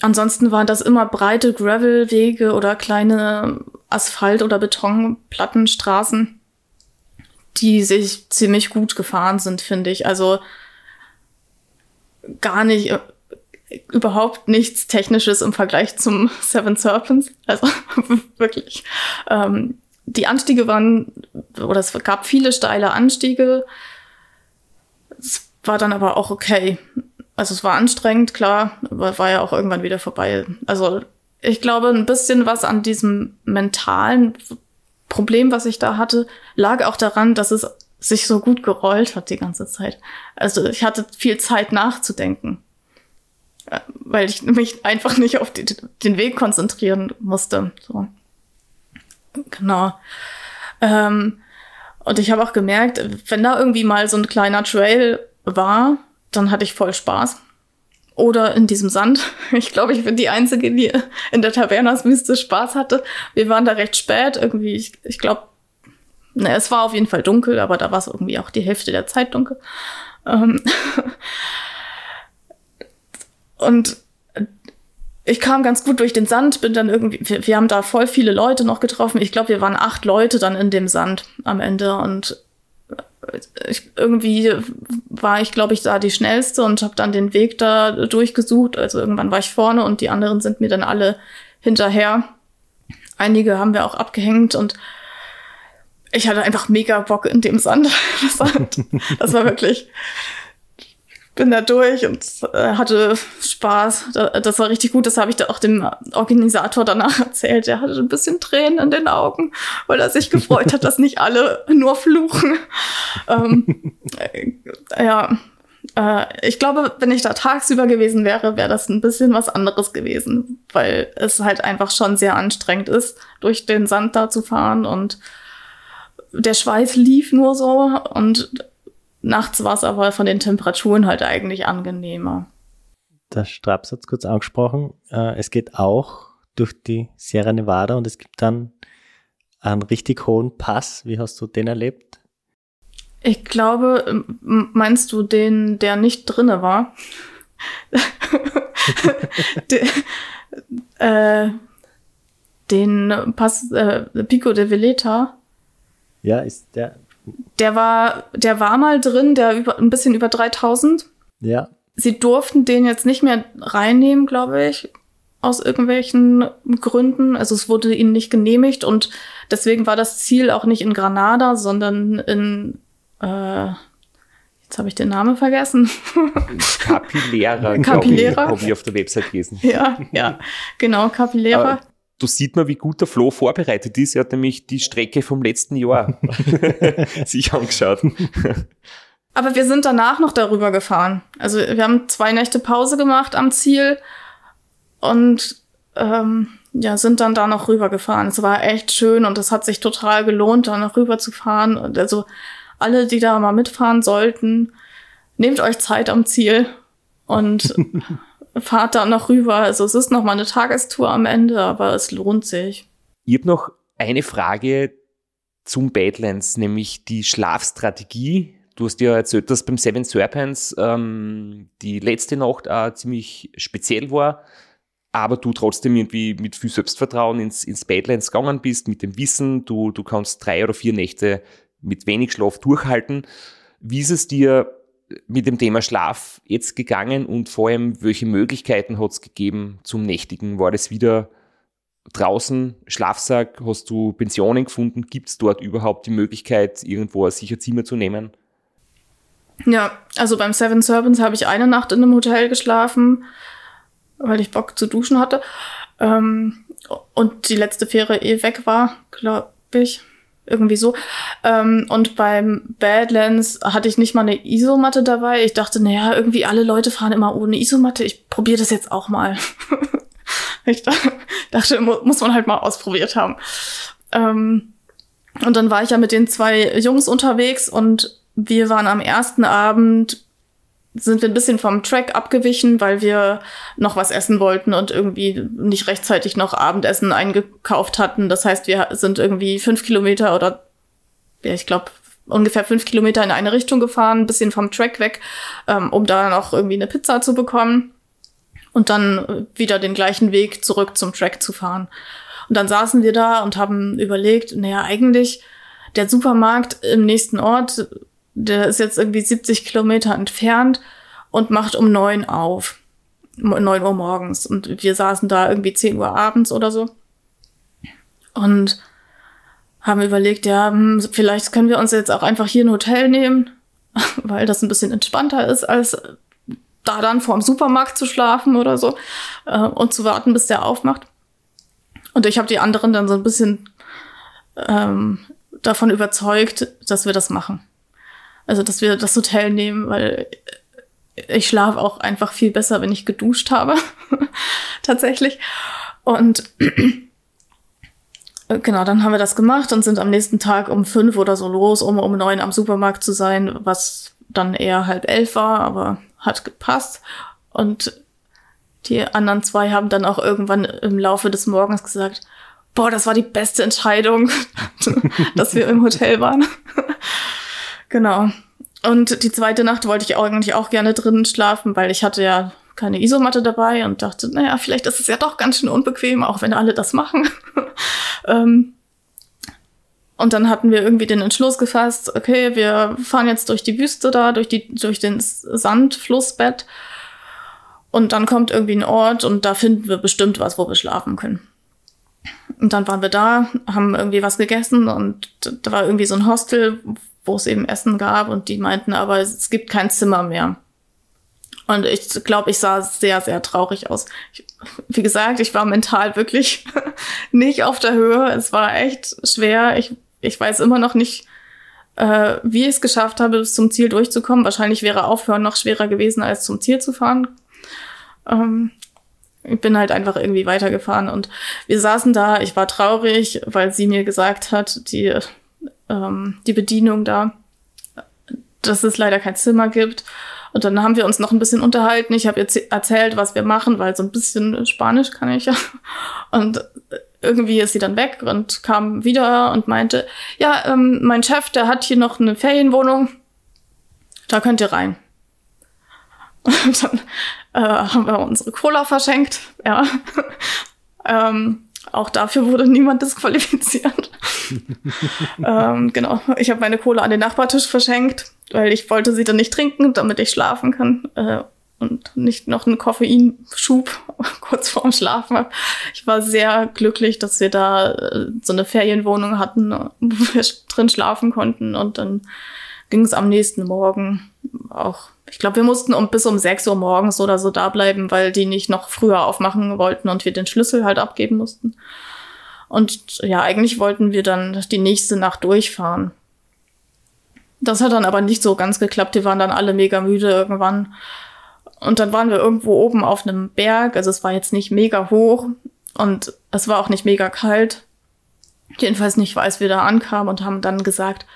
Ansonsten waren das immer breite Gravelwege oder kleine Asphalt- oder Betonplattenstraßen, die sich ziemlich gut gefahren sind, finde ich. Also gar nicht, äh, überhaupt nichts Technisches im Vergleich zum Seven Serpents. Also wirklich. Ähm, die Anstiege waren, oder es gab viele steile Anstiege. Es war dann aber auch okay. Also es war anstrengend, klar, aber war ja auch irgendwann wieder vorbei. Also ich glaube, ein bisschen was an diesem mentalen Problem, was ich da hatte, lag auch daran, dass es sich so gut gerollt hat die ganze Zeit. Also ich hatte viel Zeit nachzudenken, äh, weil ich mich einfach nicht auf die, den Weg konzentrieren musste. So. Genau. Ähm, und ich habe auch gemerkt, wenn da irgendwie mal so ein kleiner Trail war, dann hatte ich voll Spaß. Oder in diesem Sand. Ich glaube, ich bin die Einzige, die in der Tavernerswüste Spaß hatte. Wir waren da recht spät, irgendwie, ich, ich glaube, ne, es war auf jeden Fall dunkel, aber da war es irgendwie auch die Hälfte der Zeit dunkel. Ähm und ich kam ganz gut durch den Sand, bin dann irgendwie, wir, wir haben da voll viele Leute noch getroffen. Ich glaube, wir waren acht Leute dann in dem Sand am Ende und ich, irgendwie war ich, glaube ich, da die schnellste und habe dann den Weg da durchgesucht. Also irgendwann war ich vorne und die anderen sind mir dann alle hinterher. Einige haben wir auch abgehängt und ich hatte einfach mega Bock in dem Sand. Das war, das war wirklich bin da durch und äh, hatte Spaß. Das war richtig gut. Das habe ich da auch dem Organisator danach erzählt. Der hatte ein bisschen Tränen in den Augen, weil er sich gefreut hat, dass nicht alle nur fluchen. ähm, äh, ja, äh, ich glaube, wenn ich da tagsüber gewesen wäre, wäre das ein bisschen was anderes gewesen, weil es halt einfach schon sehr anstrengend ist, durch den Sand da zu fahren und der Schweiß lief nur so und Nachts war es aber von den Temperaturen halt eigentlich angenehmer.
Der Straps hat es kurz angesprochen. Äh, es geht auch durch die Sierra Nevada und es gibt dann einen richtig hohen Pass. Wie hast du den erlebt?
Ich glaube, meinst du den, der nicht drinne war? den, äh, den Pass äh, Pico de Veleta.
Ja, ist der
der war, der war mal drin, der über, ein bisschen über 3000.
Ja.
Sie durften den jetzt nicht mehr reinnehmen, glaube ich, aus irgendwelchen Gründen. Also es wurde ihnen nicht genehmigt und deswegen war das Ziel auch nicht in Granada, sondern in, äh, jetzt habe ich den Namen vergessen.
Capillera,
Capillera.
habe ich auf der Website gelesen.
Ja, ja, genau, Capillera.
Aber du sieht man, wie gut der Flo vorbereitet ist. Er hat nämlich die Strecke vom letzten Jahr sich angeschaut.
Aber wir sind danach noch darüber gefahren. Also wir haben zwei Nächte Pause gemacht am Ziel und ähm, ja, sind dann da noch rübergefahren. Es war echt schön und es hat sich total gelohnt, da noch rüber zu fahren. Und also alle, die da mal mitfahren sollten, nehmt euch Zeit am Ziel und fahrt da noch rüber. Also es ist noch mal eine Tagestour am Ende, aber es lohnt sich.
Ich habe noch eine Frage zum Badlands, nämlich die Schlafstrategie. Du hast ja erzählt, dass beim Seven Serpents ähm, die letzte Nacht auch ziemlich speziell war, aber du trotzdem irgendwie mit viel Selbstvertrauen ins, ins Badlands gegangen bist, mit dem Wissen, du, du kannst drei oder vier Nächte mit wenig Schlaf durchhalten. Wie ist es dir mit dem Thema Schlaf jetzt gegangen und vor allem, welche Möglichkeiten hat es gegeben zum Nächtigen? War das wieder draußen, Schlafsack, hast du Pensionen gefunden? Gibt es dort überhaupt die Möglichkeit, irgendwo ein sicher Zimmer zu nehmen?
Ja, also beim Seven Servants habe ich eine Nacht in einem Hotel geschlafen, weil ich Bock zu duschen hatte. Ähm, und die letzte Fähre eh weg war, glaube ich. Irgendwie so. Ähm, und beim Badlands hatte ich nicht mal eine Isomatte dabei. Ich dachte, naja, irgendwie alle Leute fahren immer ohne Isomatte. Ich probiere das jetzt auch mal. ich dachte, muss man halt mal ausprobiert haben. Ähm, und dann war ich ja mit den zwei Jungs unterwegs und wir waren am ersten Abend, sind wir ein bisschen vom Track abgewichen, weil wir noch was essen wollten und irgendwie nicht rechtzeitig noch Abendessen eingekauft hatten. Das heißt, wir sind irgendwie fünf Kilometer oder ja, ich glaube, ungefähr fünf Kilometer in eine Richtung gefahren, ein bisschen vom Track weg, ähm, um da noch irgendwie eine Pizza zu bekommen und dann wieder den gleichen Weg zurück zum Track zu fahren. Und dann saßen wir da und haben überlegt, naja, eigentlich der Supermarkt im nächsten Ort der ist jetzt irgendwie 70 Kilometer entfernt und macht um neun auf. Neun Uhr morgens. Und wir saßen da irgendwie 10 Uhr abends oder so. Und haben überlegt, ja, hm, vielleicht können wir uns jetzt auch einfach hier ein Hotel nehmen, weil das ein bisschen entspannter ist, als da dann vor dem Supermarkt zu schlafen oder so äh, und zu warten, bis der aufmacht. Und ich habe die anderen dann so ein bisschen ähm, davon überzeugt, dass wir das machen. Also, dass wir das Hotel nehmen, weil ich schlafe auch einfach viel besser, wenn ich geduscht habe. Tatsächlich. Und genau, dann haben wir das gemacht und sind am nächsten Tag um fünf oder so los, um um neun am Supermarkt zu sein, was dann eher halb elf war, aber hat gepasst. Und die anderen zwei haben dann auch irgendwann im Laufe des Morgens gesagt, boah, das war die beste Entscheidung, dass wir im Hotel waren. Genau. Und die zweite Nacht wollte ich eigentlich auch gerne drinnen schlafen, weil ich hatte ja keine Isomatte dabei und dachte, naja, vielleicht ist es ja doch ganz schön unbequem, auch wenn alle das machen. ähm, und dann hatten wir irgendwie den Entschluss gefasst, okay, wir fahren jetzt durch die Wüste da, durch, die, durch den Sandflussbett. Und dann kommt irgendwie ein Ort und da finden wir bestimmt was, wo wir schlafen können. Und dann waren wir da, haben irgendwie was gegessen und da war irgendwie so ein Hostel, wo es eben Essen gab und die meinten, aber es gibt kein Zimmer mehr. Und ich glaube, ich sah sehr, sehr traurig aus. Ich, wie gesagt, ich war mental wirklich nicht auf der Höhe. Es war echt schwer. Ich, ich weiß immer noch nicht, äh, wie ich es geschafft habe, bis zum Ziel durchzukommen. Wahrscheinlich wäre Aufhören noch schwerer gewesen, als zum Ziel zu fahren. Ähm, ich bin halt einfach irgendwie weitergefahren und wir saßen da. Ich war traurig, weil sie mir gesagt hat, die ähm, die Bedienung da, dass es leider kein Zimmer gibt. Und dann haben wir uns noch ein bisschen unterhalten. Ich habe ihr erzählt, was wir machen, weil so ein bisschen Spanisch kann ich ja. Und irgendwie ist sie dann weg und kam wieder und meinte, ja, ähm, mein Chef, der hat hier noch eine Ferienwohnung. Da könnt ihr rein. Und dann äh, haben wir unsere Cola verschenkt, ja. ähm, auch dafür wurde niemand disqualifiziert. ähm, genau. Ich habe meine Cola an den Nachbartisch verschenkt, weil ich wollte sie dann nicht trinken, damit ich schlafen kann. Äh, und nicht noch einen Koffeinschub kurz vorm Schlafen habe. Ich war sehr glücklich, dass wir da äh, so eine Ferienwohnung hatten, wo wir drin schlafen konnten. Und dann ging es am nächsten Morgen auch ich glaube, wir mussten um, bis um 6 Uhr morgens oder so da bleiben, weil die nicht noch früher aufmachen wollten und wir den Schlüssel halt abgeben mussten. Und ja, eigentlich wollten wir dann die nächste Nacht durchfahren. Das hat dann aber nicht so ganz geklappt. Die waren dann alle mega müde irgendwann. Und dann waren wir irgendwo oben auf einem Berg. Also es war jetzt nicht mega hoch. und es war auch nicht mega kalt. Jedenfalls nicht, als wir da ankamen und haben dann gesagt,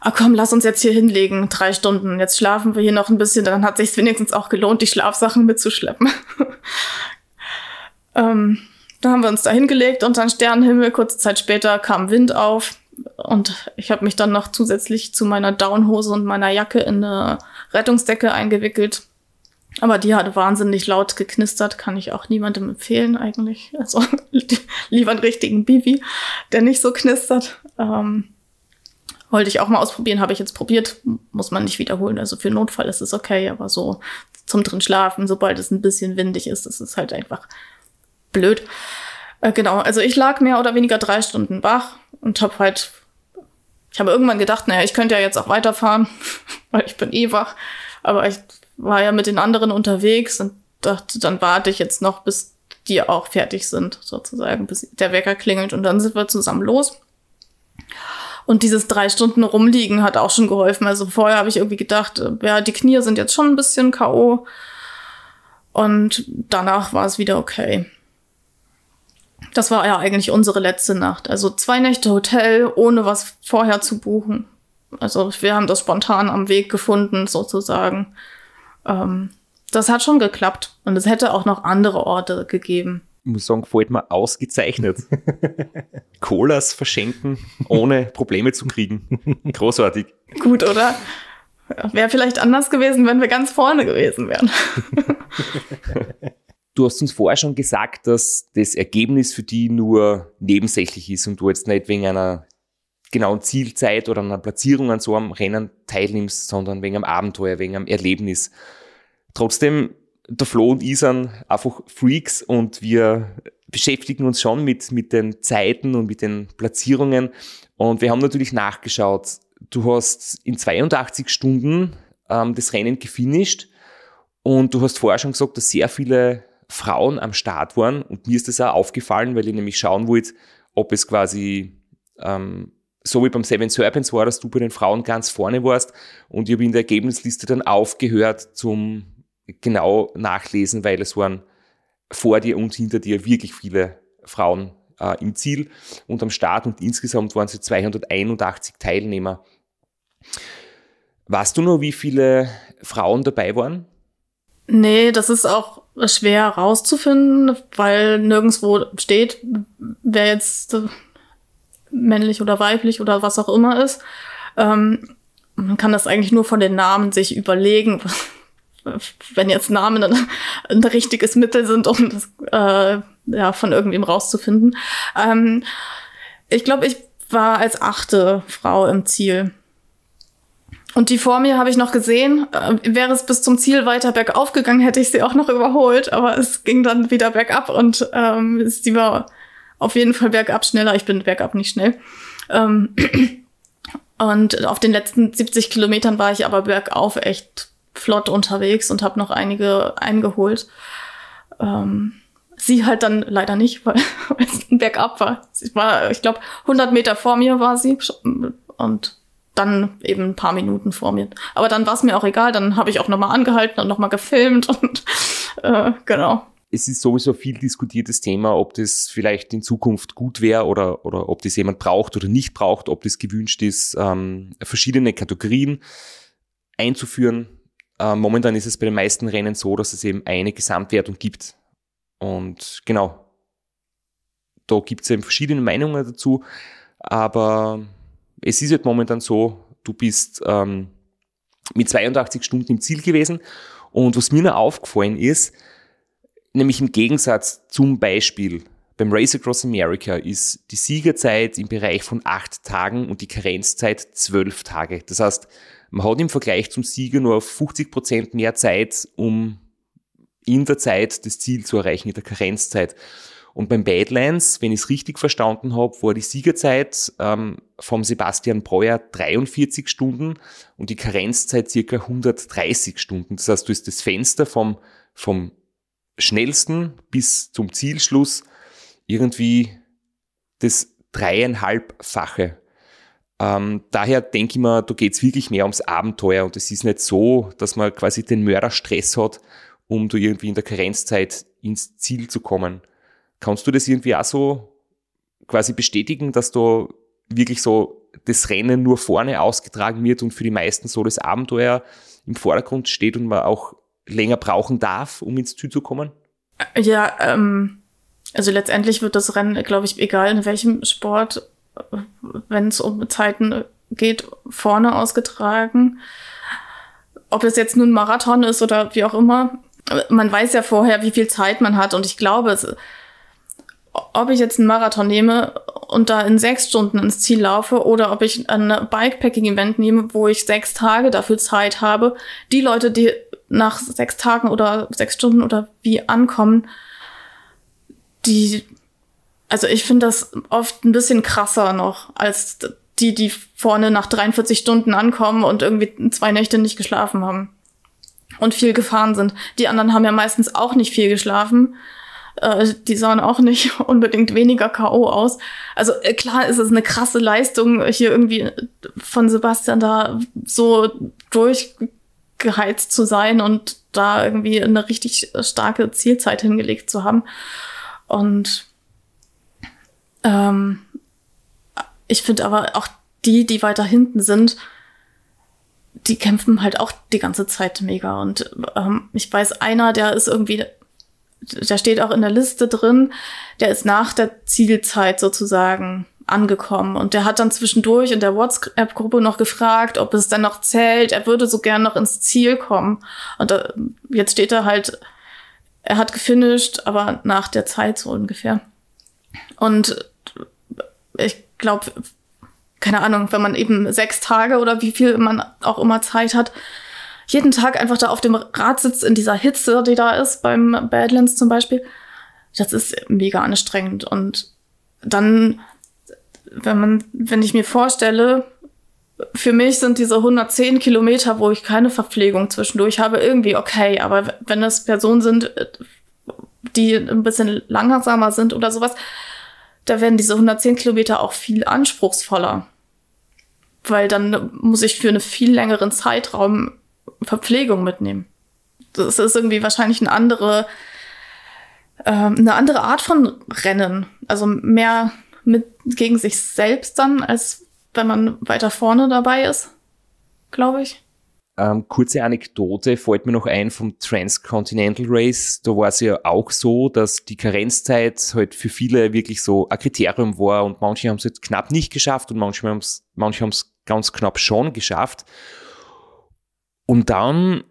ah komm, lass uns jetzt hier hinlegen, drei Stunden. Jetzt schlafen wir hier noch ein bisschen, dann hat sich wenigstens auch gelohnt, die Schlafsachen mitzuschleppen. ähm, da haben wir uns da hingelegt und dann Sternenhimmel. Kurze Zeit später kam Wind auf und ich habe mich dann noch zusätzlich zu meiner Downhose und meiner Jacke in eine Rettungsdecke eingewickelt. Aber die hat wahnsinnig laut geknistert, kann ich auch niemandem empfehlen eigentlich. Also lieber einen richtigen Bibi, der nicht so knistert. Ähm, wollte ich auch mal ausprobieren, habe ich jetzt probiert, muss man nicht wiederholen. Also für Notfall ist es okay, aber so zum drin schlafen, sobald es ein bisschen windig ist, ist halt einfach blöd. Äh, genau, also ich lag mehr oder weniger drei Stunden wach und habe halt, ich habe irgendwann gedacht, naja, ich könnte ja jetzt auch weiterfahren, weil ich bin eh wach. Aber ich war ja mit den anderen unterwegs und dachte, dann warte ich jetzt noch, bis die auch fertig sind, sozusagen, bis der Wecker klingelt und dann sind wir zusammen los. Und dieses drei Stunden rumliegen hat auch schon geholfen. Also vorher habe ich irgendwie gedacht, äh, ja, die Knie sind jetzt schon ein bisschen K.O. Und danach war es wieder okay. Das war ja eigentlich unsere letzte Nacht. Also zwei Nächte Hotel, ohne was vorher zu buchen. Also wir haben das spontan am Weg gefunden, sozusagen. Ähm, das hat schon geklappt. Und es hätte auch noch andere Orte gegeben
ich muss sagen, gefällt mir ausgezeichnet. Colas verschenken, ohne Probleme zu kriegen. Großartig.
Gut, oder? Wäre vielleicht anders gewesen, wenn wir ganz vorne gewesen wären.
du hast uns vorher schon gesagt, dass das Ergebnis für die nur nebensächlich ist und du jetzt nicht wegen einer genauen Zielzeit oder einer Platzierung an so einem Rennen teilnimmst, sondern wegen einem Abenteuer, wegen einem Erlebnis. Trotzdem der Flo und ich sind einfach Freaks und wir beschäftigen uns schon mit, mit den Zeiten und mit den Platzierungen. Und wir haben natürlich nachgeschaut. Du hast in 82 Stunden ähm, das Rennen gefinisht und du hast vorher schon gesagt, dass sehr viele Frauen am Start waren. Und mir ist das auch aufgefallen, weil ich nämlich schauen wollte, ob es quasi ähm, so wie beim Seven Serpents war, dass du bei den Frauen ganz vorne warst. Und ich habe in der Ergebnisliste dann aufgehört zum genau nachlesen, weil es waren vor dir und hinter dir wirklich viele Frauen äh, im Ziel und am Start und insgesamt waren es 281 Teilnehmer. Weißt du noch, wie viele Frauen dabei waren?
Nee, das ist auch schwer rauszufinden, weil nirgendwo steht, wer jetzt männlich oder weiblich oder was auch immer ist. Ähm, man kann das eigentlich nur von den Namen sich überlegen, wenn jetzt Namen ein, ein richtiges Mittel sind, um das äh, ja, von irgendwem rauszufinden. Ähm, ich glaube, ich war als achte Frau im Ziel. Und die vor mir habe ich noch gesehen. Äh, wäre es bis zum Ziel weiter bergauf gegangen, hätte ich sie auch noch überholt. Aber es ging dann wieder bergab und ähm, sie war auf jeden Fall bergab schneller. Ich bin bergab nicht schnell. Ähm, und auf den letzten 70 Kilometern war ich aber bergauf echt flott unterwegs und habe noch einige eingeholt. Ähm, sie halt dann leider nicht, weil es Bergab war. Sie war, ich glaube, 100 Meter vor mir war sie und dann eben ein paar Minuten vor mir. Aber dann war es mir auch egal, dann habe ich auch nochmal angehalten und nochmal gefilmt und äh, genau.
Es ist sowieso viel diskutiertes Thema, ob das vielleicht in Zukunft gut wäre oder, oder ob das jemand braucht oder nicht braucht, ob das gewünscht ist, ähm, verschiedene Kategorien einzuführen äh, momentan ist es bei den meisten Rennen so, dass es eben eine Gesamtwertung gibt. Und genau, da gibt es eben verschiedene Meinungen dazu, aber es ist halt momentan so, du bist ähm, mit 82 Stunden im Ziel gewesen. Und was mir noch aufgefallen ist, nämlich im Gegensatz zum Beispiel beim Race Across America ist die Siegerzeit im Bereich von acht Tagen und die Karenzzeit zwölf Tage. Das heißt, man hat im Vergleich zum Sieger nur 50 Prozent mehr Zeit, um in der Zeit das Ziel zu erreichen, in der Karenzzeit. Und beim Badlands, wenn ich es richtig verstanden habe, war die Siegerzeit ähm, vom Sebastian Breuer 43 Stunden und die Karenzzeit circa 130 Stunden. Das heißt, du hast das Fenster vom, vom schnellsten bis zum Zielschluss irgendwie das dreieinhalbfache ähm, daher denke ich mir, da geht es wirklich mehr ums Abenteuer und es ist nicht so, dass man quasi den Mörderstress hat, um da irgendwie in der Karenzzeit ins Ziel zu kommen. Kannst du das irgendwie auch so quasi bestätigen, dass du wirklich so das Rennen nur vorne ausgetragen wird und für die meisten so das Abenteuer im Vordergrund steht und man auch länger brauchen darf, um ins Ziel zu kommen?
Ja, ähm, also letztendlich wird das Rennen, glaube ich, egal in welchem Sport, wenn es um Zeiten geht, vorne ausgetragen. Ob es jetzt nun Marathon ist oder wie auch immer, man weiß ja vorher, wie viel Zeit man hat und ich glaube, es, ob ich jetzt einen Marathon nehme und da in sechs Stunden ins Ziel laufe oder ob ich ein Bikepacking-Event nehme, wo ich sechs Tage dafür Zeit habe, die Leute, die nach sechs Tagen oder sechs Stunden oder wie ankommen, die, also ich finde das oft ein bisschen krasser noch als die, die vorne nach 43 Stunden ankommen und irgendwie zwei Nächte nicht geschlafen haben und viel gefahren sind. Die anderen haben ja meistens auch nicht viel geschlafen äh, die sahen auch nicht unbedingt weniger K.O. aus. Also äh, klar ist es eine krasse Leistung, hier irgendwie von Sebastian da so durchgeheizt zu sein und da irgendwie eine richtig starke Zielzeit hingelegt zu haben. Und ähm, ich finde aber auch die, die weiter hinten sind, die kämpfen halt auch die ganze Zeit mega. Und ähm, ich weiß, einer, der ist irgendwie da steht auch in der Liste drin, der ist nach der Zielzeit sozusagen angekommen und der hat dann zwischendurch in der WhatsApp-Gruppe noch gefragt, ob es dann noch zählt. Er würde so gern noch ins Ziel kommen. Und da, jetzt steht er halt, er hat gefinisht, aber nach der Zeit so ungefähr. Und ich glaube, keine Ahnung, wenn man eben sechs Tage oder wie viel man auch immer Zeit hat, jeden Tag einfach da auf dem Rad sitzt in dieser Hitze, die da ist, beim Badlands zum Beispiel, das ist mega anstrengend. Und dann, wenn man, wenn ich mir vorstelle, für mich sind diese 110 Kilometer, wo ich keine Verpflegung zwischendurch habe, irgendwie okay. Aber wenn es Personen sind, die ein bisschen langsamer sind oder sowas, da werden diese 110 Kilometer auch viel anspruchsvoller. Weil dann muss ich für einen viel längeren Zeitraum Verpflegung mitnehmen. Das ist irgendwie wahrscheinlich eine andere, äh, eine andere Art von Rennen. Also mehr mit gegen sich selbst dann, als wenn man weiter vorne dabei ist, glaube ich.
Ähm, kurze Anekdote fällt mir noch ein vom Transcontinental Race. Da war es ja auch so, dass die Karenzzeit halt für viele wirklich so ein Kriterium war und manche haben es jetzt knapp nicht geschafft und manche haben es manche ganz knapp schon geschafft. Und dann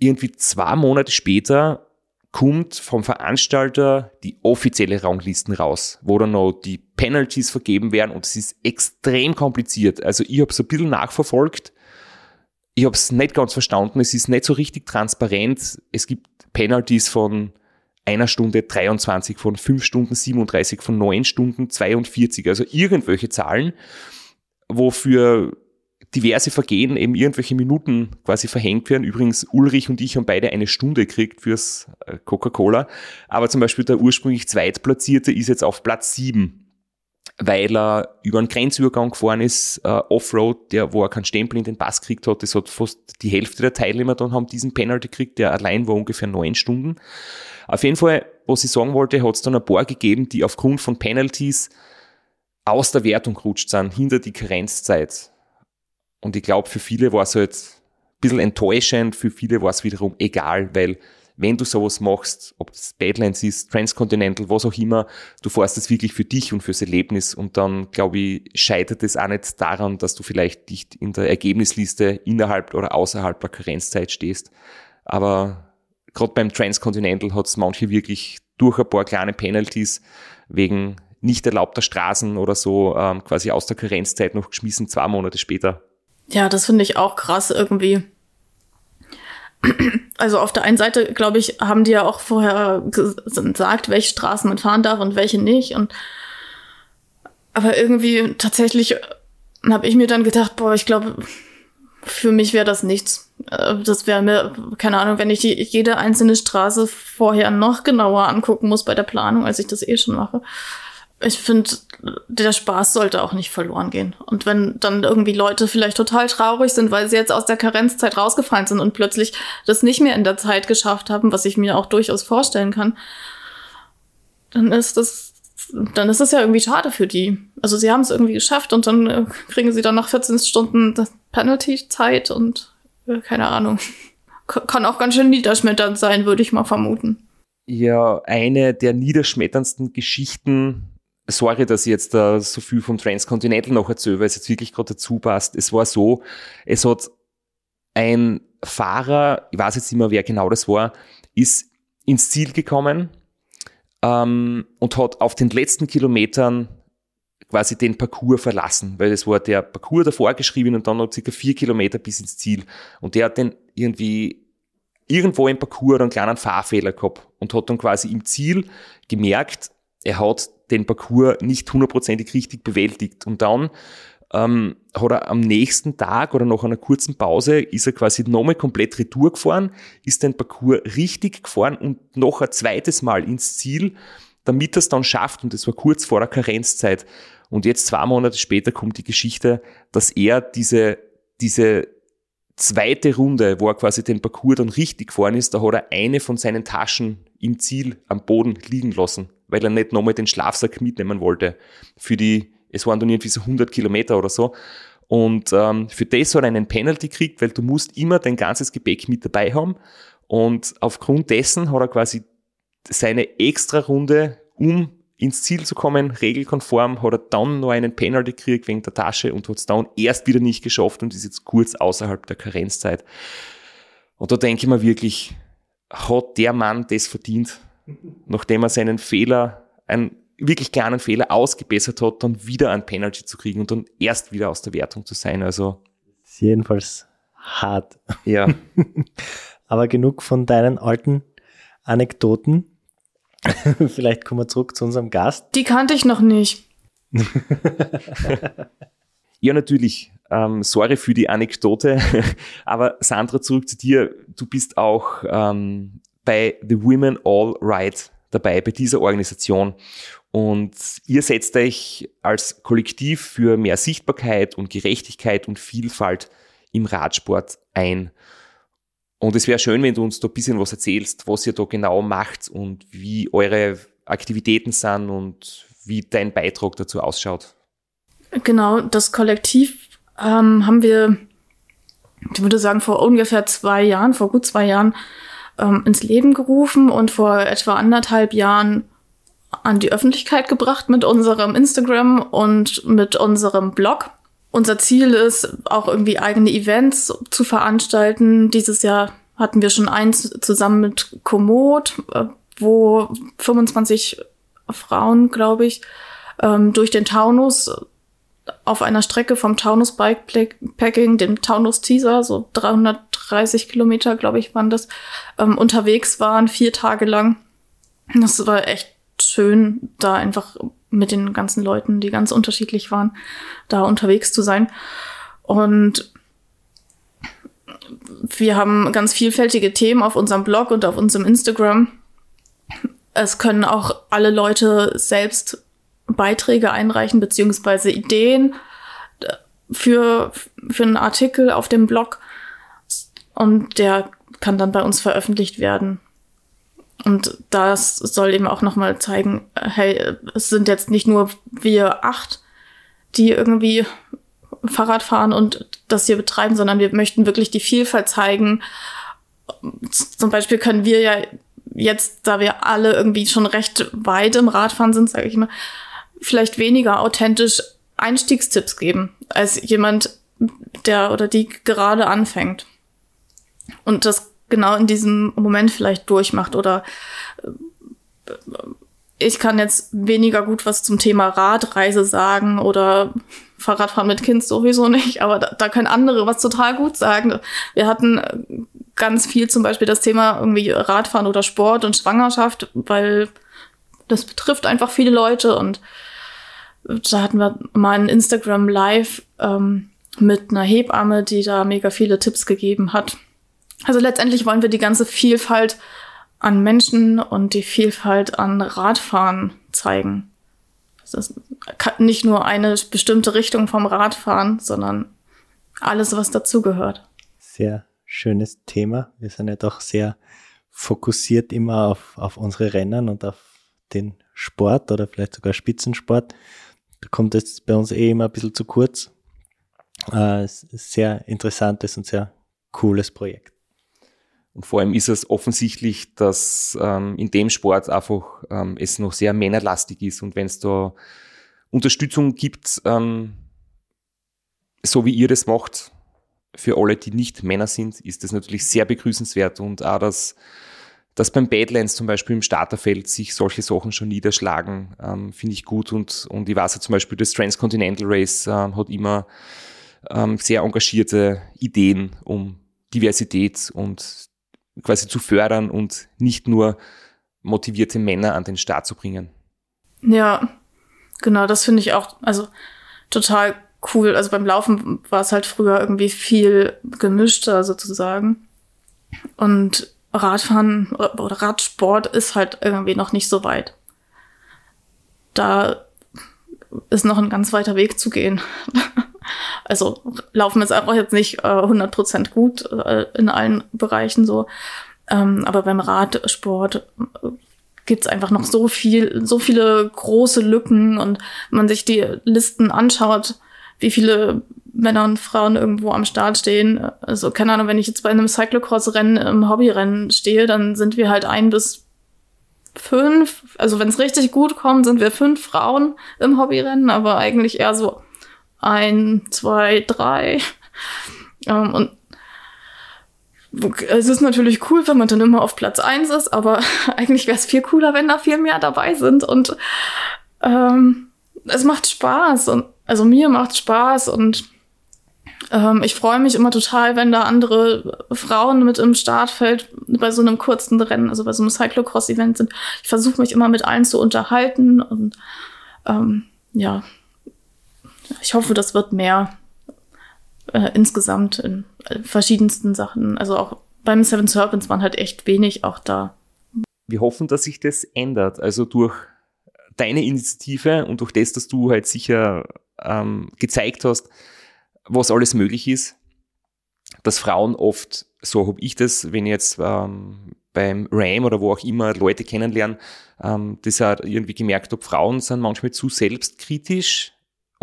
irgendwie zwei Monate später kommt vom Veranstalter die offizielle Ranglisten raus, wo dann noch die Penalties vergeben werden und es ist extrem kompliziert. Also ich habe es ein bisschen nachverfolgt. Ich habe es nicht ganz verstanden. Es ist nicht so richtig transparent. Es gibt Penalties von einer Stunde 23, von fünf Stunden 37, von neun Stunden 42. Also irgendwelche Zahlen, wofür diverse Vergehen eben irgendwelche Minuten quasi verhängt werden. Übrigens, Ulrich und ich haben beide eine Stunde gekriegt fürs äh, Coca-Cola. Aber zum Beispiel der ursprünglich Zweitplatzierte ist jetzt auf Platz sieben weil er über einen Grenzübergang gefahren ist, äh, Offroad, der, wo er keinen Stempel in den Pass gekriegt hat. Das hat fast die Hälfte der Teilnehmer dann haben diesen Penalty gekriegt, der allein war ungefähr neun Stunden. Auf jeden Fall, was ich sagen wollte, hat es dann ein paar gegeben, die aufgrund von Penalties aus der Wertung gerutscht sind, hinter die Karenzzeit. Und ich glaube, für viele war es halt ein bisschen enttäuschend, für viele war es wiederum egal, weil wenn du sowas machst, ob das Badlands ist, Transcontinental, was auch immer, du fährst es wirklich für dich und fürs Erlebnis und dann, glaube ich, scheitert es auch nicht daran, dass du vielleicht nicht in der Ergebnisliste innerhalb oder außerhalb der Karenzzeit stehst. Aber gerade beim Transcontinental hat es manche wirklich durch ein paar kleine Penalties wegen nicht erlaubter Straßen oder so ähm, quasi aus der Karenzzeit noch geschmissen, zwei Monate später.
Ja, das finde ich auch krass irgendwie. Also auf der einen Seite, glaube ich, haben die ja auch vorher gesagt, welche Straßen man fahren darf und welche nicht. Und aber irgendwie tatsächlich habe ich mir dann gedacht, boah, ich glaube, für mich wäre das nichts. Äh, das wäre mir, keine Ahnung, wenn ich die, jede einzelne Straße vorher noch genauer angucken muss bei der Planung, als ich das eh schon mache ich finde, der Spaß sollte auch nicht verloren gehen. Und wenn dann irgendwie Leute vielleicht total traurig sind, weil sie jetzt aus der Karenzzeit rausgefallen sind und plötzlich das nicht mehr in der Zeit geschafft haben, was ich mir auch durchaus vorstellen kann, dann ist das dann ist das ja irgendwie schade für die. Also sie haben es irgendwie geschafft und dann äh, kriegen sie dann nach 14 Stunden Penalty-Zeit und äh, keine Ahnung. Kann auch ganz schön niederschmetternd sein, würde ich mal vermuten.
Ja, eine der niederschmetterndsten Geschichten, sorry, dass ich jetzt da so viel vom Transcontinental noch erzähle, weil es jetzt wirklich gerade dazu passt. Es war so, es hat ein Fahrer, ich weiß jetzt nicht mehr, wer genau das war, ist ins Ziel gekommen ähm, und hat auf den letzten Kilometern quasi den Parcours verlassen, weil es war der Parcours davor geschrieben und dann noch circa vier Kilometer bis ins Ziel. Und der hat den irgendwie irgendwo im Parcours einen kleinen Fahrfehler gehabt und hat dann quasi im Ziel gemerkt, er hat den Parcours nicht hundertprozentig richtig bewältigt. Und dann ähm, hat er am nächsten Tag oder nach einer kurzen Pause ist er quasi nochmal komplett retour gefahren, ist den Parcours richtig gefahren und noch ein zweites Mal ins Ziel, damit er es dann schafft. Und das war kurz vor der Karenzzeit. Und jetzt zwei Monate später kommt die Geschichte, dass er diese, diese zweite Runde, wo er quasi den Parcours dann richtig gefahren ist, da hat er eine von seinen Taschen im Ziel am Boden liegen lassen, weil er nicht nochmal den Schlafsack mitnehmen wollte für die es waren dann irgendwie so 100 Kilometer oder so. Und ähm, für das hat er einen Penalty gekriegt, weil du musst immer dein ganzes Gepäck mit dabei haben. Und aufgrund dessen hat er quasi seine extra Runde, um ins Ziel zu kommen, regelkonform, hat er dann noch einen Penalty gekriegt wegen der Tasche und hat es dann erst wieder nicht geschafft und ist jetzt kurz außerhalb der Karenzzeit. Und da denke ich mir wirklich, hat der Mann das verdient, nachdem er seinen Fehler, ein wirklich kleinen Fehler ausgebessert hat, dann wieder ein Penalty zu kriegen und dann erst wieder aus der Wertung zu sein. Also
ist jedenfalls hart.
Ja.
Aber genug von deinen alten Anekdoten. Vielleicht kommen wir zurück zu unserem Gast.
Die kannte ich noch nicht.
ja, natürlich. Ähm, sorry für die Anekdote. Aber Sandra, zurück zu dir. Du bist auch ähm, bei The Women All Right dabei, bei dieser Organisation. Und ihr setzt euch als Kollektiv für mehr Sichtbarkeit und Gerechtigkeit und Vielfalt im Radsport ein. Und es wäre schön, wenn du uns da ein bisschen was erzählst, was ihr da genau macht und wie eure Aktivitäten sind und wie dein Beitrag dazu ausschaut.
Genau, das Kollektiv ähm, haben wir, ich würde sagen, vor ungefähr zwei Jahren, vor gut zwei Jahren ähm, ins Leben gerufen und vor etwa anderthalb Jahren an die Öffentlichkeit gebracht mit unserem Instagram und mit unserem Blog. Unser Ziel ist auch irgendwie eigene Events zu veranstalten. Dieses Jahr hatten wir schon eins zusammen mit Komoot, äh, wo 25 Frauen, glaube ich, ähm, durch den Taunus auf einer Strecke vom Taunus Bikepacking, dem Taunus Teaser, so 330 Kilometer, glaube ich, waren das, ähm, unterwegs waren, vier Tage lang. Das war echt schön, da einfach mit den ganzen Leuten, die ganz unterschiedlich waren, da unterwegs zu sein. Und wir haben ganz vielfältige Themen auf unserem Blog und auf unserem Instagram. Es können auch alle Leute selbst Beiträge einreichen, beziehungsweise Ideen für, für einen Artikel auf dem Blog. Und der kann dann bei uns veröffentlicht werden. Und das soll eben auch nochmal zeigen, hey, es sind jetzt nicht nur wir acht, die irgendwie Fahrrad fahren und das hier betreiben, sondern wir möchten wirklich die Vielfalt zeigen. Zum Beispiel können wir ja jetzt, da wir alle irgendwie schon recht weit im Radfahren sind, sage ich mal, vielleicht weniger authentisch Einstiegstipps geben als jemand, der oder die gerade anfängt. Und das genau in diesem Moment vielleicht durchmacht oder äh, ich kann jetzt weniger gut was zum Thema Radreise sagen oder Fahrradfahren mit Kind sowieso nicht, aber da, da können andere was total gut sagen. Wir hatten äh, ganz viel zum Beispiel das Thema irgendwie Radfahren oder Sport und Schwangerschaft, weil das betrifft einfach viele Leute und da hatten wir mal ein Instagram Live ähm, mit einer Hebamme, die da mega viele Tipps gegeben hat. Also letztendlich wollen wir die ganze Vielfalt an Menschen und die Vielfalt an Radfahren zeigen. Das ist nicht nur eine bestimmte Richtung vom Radfahren, sondern alles, was dazugehört.
Sehr schönes Thema. Wir sind ja doch sehr fokussiert immer auf, auf unsere Rennen und auf den Sport oder vielleicht sogar Spitzensport. Da kommt es bei uns eh immer ein bisschen zu kurz. Äh, sehr interessantes und sehr cooles Projekt.
Und vor allem ist es offensichtlich, dass ähm, in dem Sport einfach ähm, es noch sehr männerlastig ist. Und wenn es da Unterstützung gibt, ähm, so wie ihr das macht, für alle, die nicht Männer sind, ist das natürlich sehr begrüßenswert. Und auch, dass, dass beim Badlands zum Beispiel im Starterfeld sich solche Sachen schon niederschlagen, ähm, finde ich gut. Und, und ich weiß ja zum Beispiel, das Transcontinental Race ähm, hat immer ähm, sehr engagierte Ideen, um Diversität und quasi zu fördern und nicht nur motivierte Männer an den Start zu bringen.
Ja, genau, das finde ich auch, also total cool. Also beim Laufen war es halt früher irgendwie viel gemischter sozusagen. Und Radfahren oder Radsport ist halt irgendwie noch nicht so weit. Da ist noch ein ganz weiter Weg zu gehen. Also Laufen ist einfach jetzt nicht äh, 100% gut äh, in allen Bereichen so. Ähm, aber beim Radsport äh, gibt's einfach noch so viel, so viele große Lücken und man sich die Listen anschaut, wie viele Männer und Frauen irgendwo am Start stehen. Also keine Ahnung, wenn ich jetzt bei einem Cyclocross-Rennen im Hobbyrennen stehe, dann sind wir halt ein bis fünf. Also wenn es richtig gut kommt, sind wir fünf Frauen im Hobbyrennen, aber eigentlich eher so ein, zwei, drei. Ähm, und es ist natürlich cool, wenn man dann immer auf Platz eins ist, aber eigentlich wäre es viel cooler, wenn da viel mehr dabei sind. Und ähm, es macht Spaß. Und also mir macht Spaß und ähm, ich freue mich immer total, wenn da andere Frauen mit im Startfeld bei so einem kurzen Rennen, also bei so einem Cyclocross-Event sind. Ich versuche mich immer mit allen zu unterhalten und ähm, ja, ich hoffe, das wird mehr äh, insgesamt in äh, verschiedensten Sachen. Also auch beim Seven Serpents waren halt echt wenig auch da.
Wir hoffen, dass sich das ändert. Also durch deine Initiative und durch das, dass du halt sicher ähm, gezeigt hast, was alles möglich ist, dass Frauen oft, so habe ich das, wenn ich jetzt ähm, beim RAM oder wo auch immer Leute kennenlernen, ähm, das hat irgendwie gemerkt habe, Frauen sind manchmal zu selbstkritisch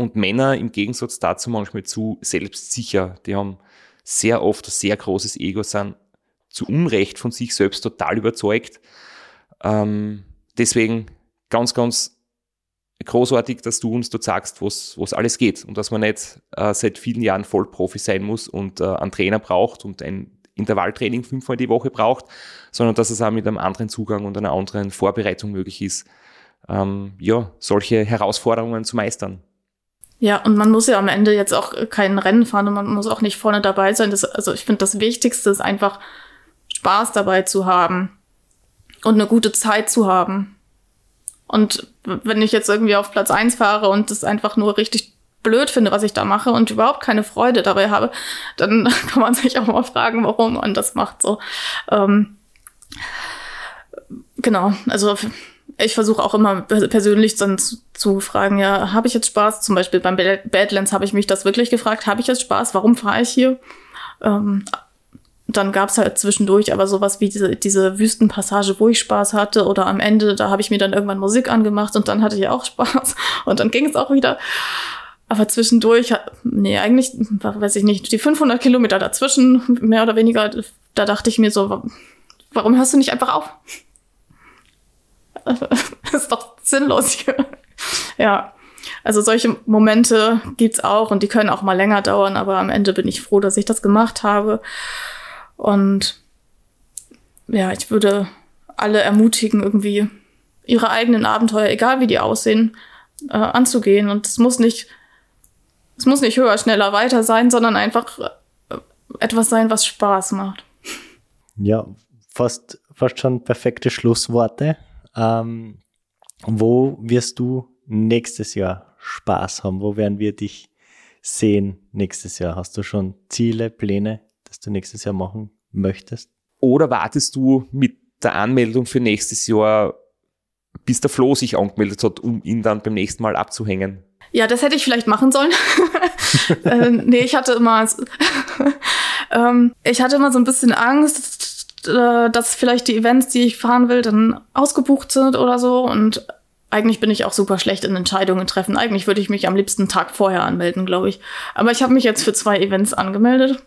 und Männer im Gegensatz dazu manchmal zu selbstsicher. Die haben sehr oft ein sehr großes Ego, sind zu Unrecht von sich selbst total überzeugt. Ähm, deswegen ganz, ganz großartig, dass du uns dort sagst, was, was alles geht und dass man nicht äh, seit vielen Jahren Vollprofi sein muss und äh, einen Trainer braucht und ein Intervalltraining fünfmal die Woche braucht, sondern dass es auch mit einem anderen Zugang und einer anderen Vorbereitung möglich ist, ähm, ja, solche Herausforderungen zu meistern.
Ja, und man muss ja am Ende jetzt auch kein Rennen fahren und man muss auch nicht vorne dabei sein. Das, also ich finde, das Wichtigste ist einfach Spaß dabei zu haben und eine gute Zeit zu haben. Und wenn ich jetzt irgendwie auf Platz eins fahre und das einfach nur richtig blöd finde, was ich da mache und überhaupt keine Freude dabei habe, dann kann man sich auch mal fragen, warum man das macht. So, ähm, genau. Also ich versuche auch immer persönlich dann zu, zu fragen, ja, habe ich jetzt Spaß? Zum Beispiel beim Badlands habe ich mich das wirklich gefragt, habe ich jetzt Spaß? Warum fahre ich hier? Ähm, dann gab es halt zwischendurch aber sowas wie diese, diese Wüstenpassage, wo ich Spaß hatte. Oder am Ende, da habe ich mir dann irgendwann Musik angemacht und dann hatte ich auch Spaß. Und dann ging es auch wieder. Aber zwischendurch, nee, eigentlich, weiß ich nicht, die 500 Kilometer dazwischen, mehr oder weniger, da dachte ich mir so, warum hörst du nicht einfach auf? ist doch sinnlos hier. ja. Also solche Momente gibt's auch und die können auch mal länger dauern, aber am Ende bin ich froh, dass ich das gemacht habe. Und ja, ich würde alle ermutigen, irgendwie ihre eigenen Abenteuer, egal wie die aussehen, äh, anzugehen. Und es muss nicht, es muss nicht höher, schneller, weiter sein, sondern einfach äh, etwas sein, was Spaß macht.
Ja, fast, fast schon perfekte Schlussworte. Ähm, wo wirst du nächstes Jahr Spaß haben? Wo werden wir dich sehen nächstes Jahr? Hast du schon Ziele, Pläne? das du nächstes Jahr machen möchtest?
Oder wartest du mit der Anmeldung für nächstes Jahr, bis der Flo sich angemeldet hat, um ihn dann beim nächsten Mal abzuhängen?
Ja, das hätte ich vielleicht machen sollen. äh, nee, ich hatte immer, ähm, ich hatte immer so ein bisschen Angst, äh, dass vielleicht die Events, die ich fahren will, dann ausgebucht sind oder so. Und eigentlich bin ich auch super schlecht in Entscheidungen treffen. Eigentlich würde ich mich am liebsten Tag vorher anmelden, glaube ich. Aber ich habe mich jetzt für zwei Events angemeldet.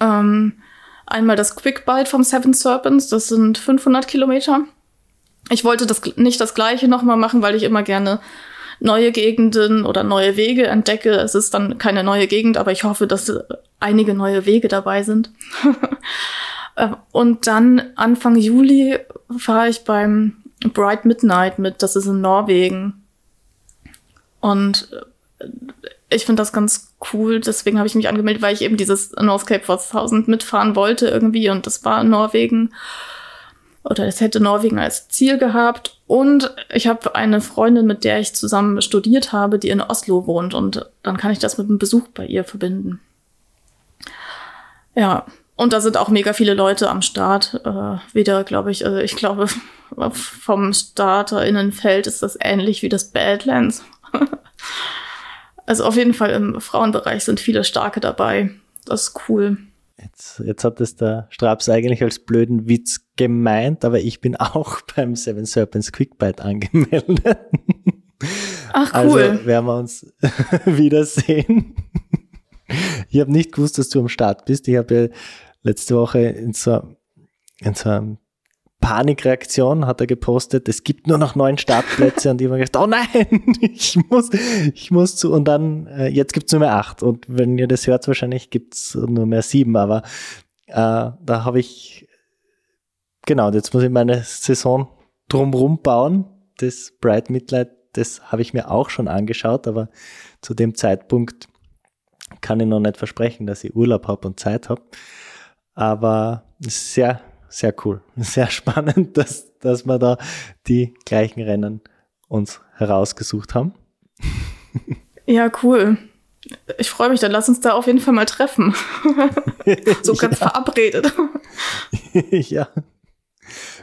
Ähm, einmal das Quick Bite vom Seven Serpents, das sind 500 Kilometer. Ich wollte das nicht das gleiche nochmal machen, weil ich immer gerne neue Gegenden oder neue Wege entdecke. Es ist dann keine neue Gegend, aber ich hoffe, dass einige neue Wege dabei sind. Äh, und dann Anfang Juli fahre ich beim Bright Midnight mit. Das ist in Norwegen. Und äh, ich finde das ganz cool. Deswegen habe ich mich angemeldet, weil ich eben dieses North Cape 4000 mitfahren wollte irgendwie. Und das war in Norwegen oder es hätte Norwegen als Ziel gehabt. Und ich habe eine Freundin, mit der ich zusammen studiert habe, die in Oslo wohnt. Und dann kann ich das mit einem Besuch bei ihr verbinden. Ja, und da sind auch mega viele Leute am Start. Äh, wieder, glaube ich, also ich glaube, vom StarterInnenfeld ist das ähnlich wie das Badlands. also auf jeden Fall im Frauenbereich sind viele Starke dabei. Das ist cool.
Jetzt, jetzt hat es der Straps eigentlich als blöden Witz gemeint, aber ich bin auch beim Seven Serpents Quickbite angemeldet.
Ach cool.
Also werden wir uns wiedersehen. Ich habe nicht gewusst, dass du am Start bist. Ich habe ja letzte Woche in so, in so einem Panikreaktion hat er gepostet, es gibt nur noch neun Startplätze. Und ich habe gedacht, oh nein, ich muss, ich muss zu und dann, äh, jetzt gibt's nur mehr acht. Und wenn ihr das hört, wahrscheinlich gibt's nur mehr sieben, aber äh, da habe ich, genau, jetzt muss ich meine Saison drumrum bauen, das Bright Midnight, das habe ich mir auch schon angeschaut, aber zu dem Zeitpunkt kann ich noch nicht versprechen, dass ich Urlaub habe und Zeit habe, aber sehr sehr cool. Sehr spannend, dass, dass wir da die gleichen Rennen uns herausgesucht haben.
Ja, cool. Ich freue mich, dann lass uns da auf jeden Fall mal treffen. so ganz ja. verabredet.
ja.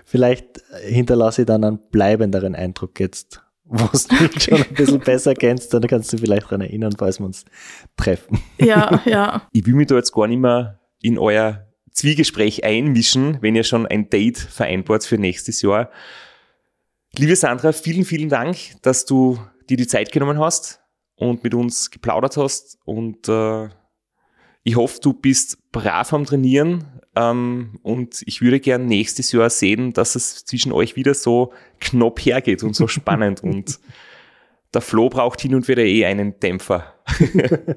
Vielleicht hinterlasse ich dann einen bleibenderen Eindruck jetzt, wo du mich schon ein bisschen besser kennst, dann kannst du vielleicht daran erinnern, falls wir uns treffen.
Ja, ja.
Ich will mich da jetzt gar nicht mehr in euer Zwiegespräch einmischen, wenn ihr schon ein Date vereinbart für nächstes Jahr. Liebe Sandra, vielen, vielen Dank, dass du dir die Zeit genommen hast und mit uns geplaudert hast. Und äh, ich hoffe, du bist brav am Trainieren. Ähm, und ich würde gern nächstes Jahr sehen, dass es zwischen euch wieder so knapp hergeht und so spannend. und der Flo braucht hin und wieder eh einen Dämpfer.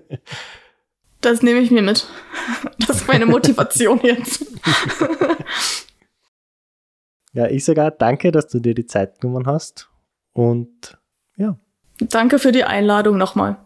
Das nehme ich mir mit. Das ist meine Motivation jetzt.
Ja, ich sogar danke, dass du dir die Zeit genommen hast. Und ja.
Danke für die Einladung nochmal.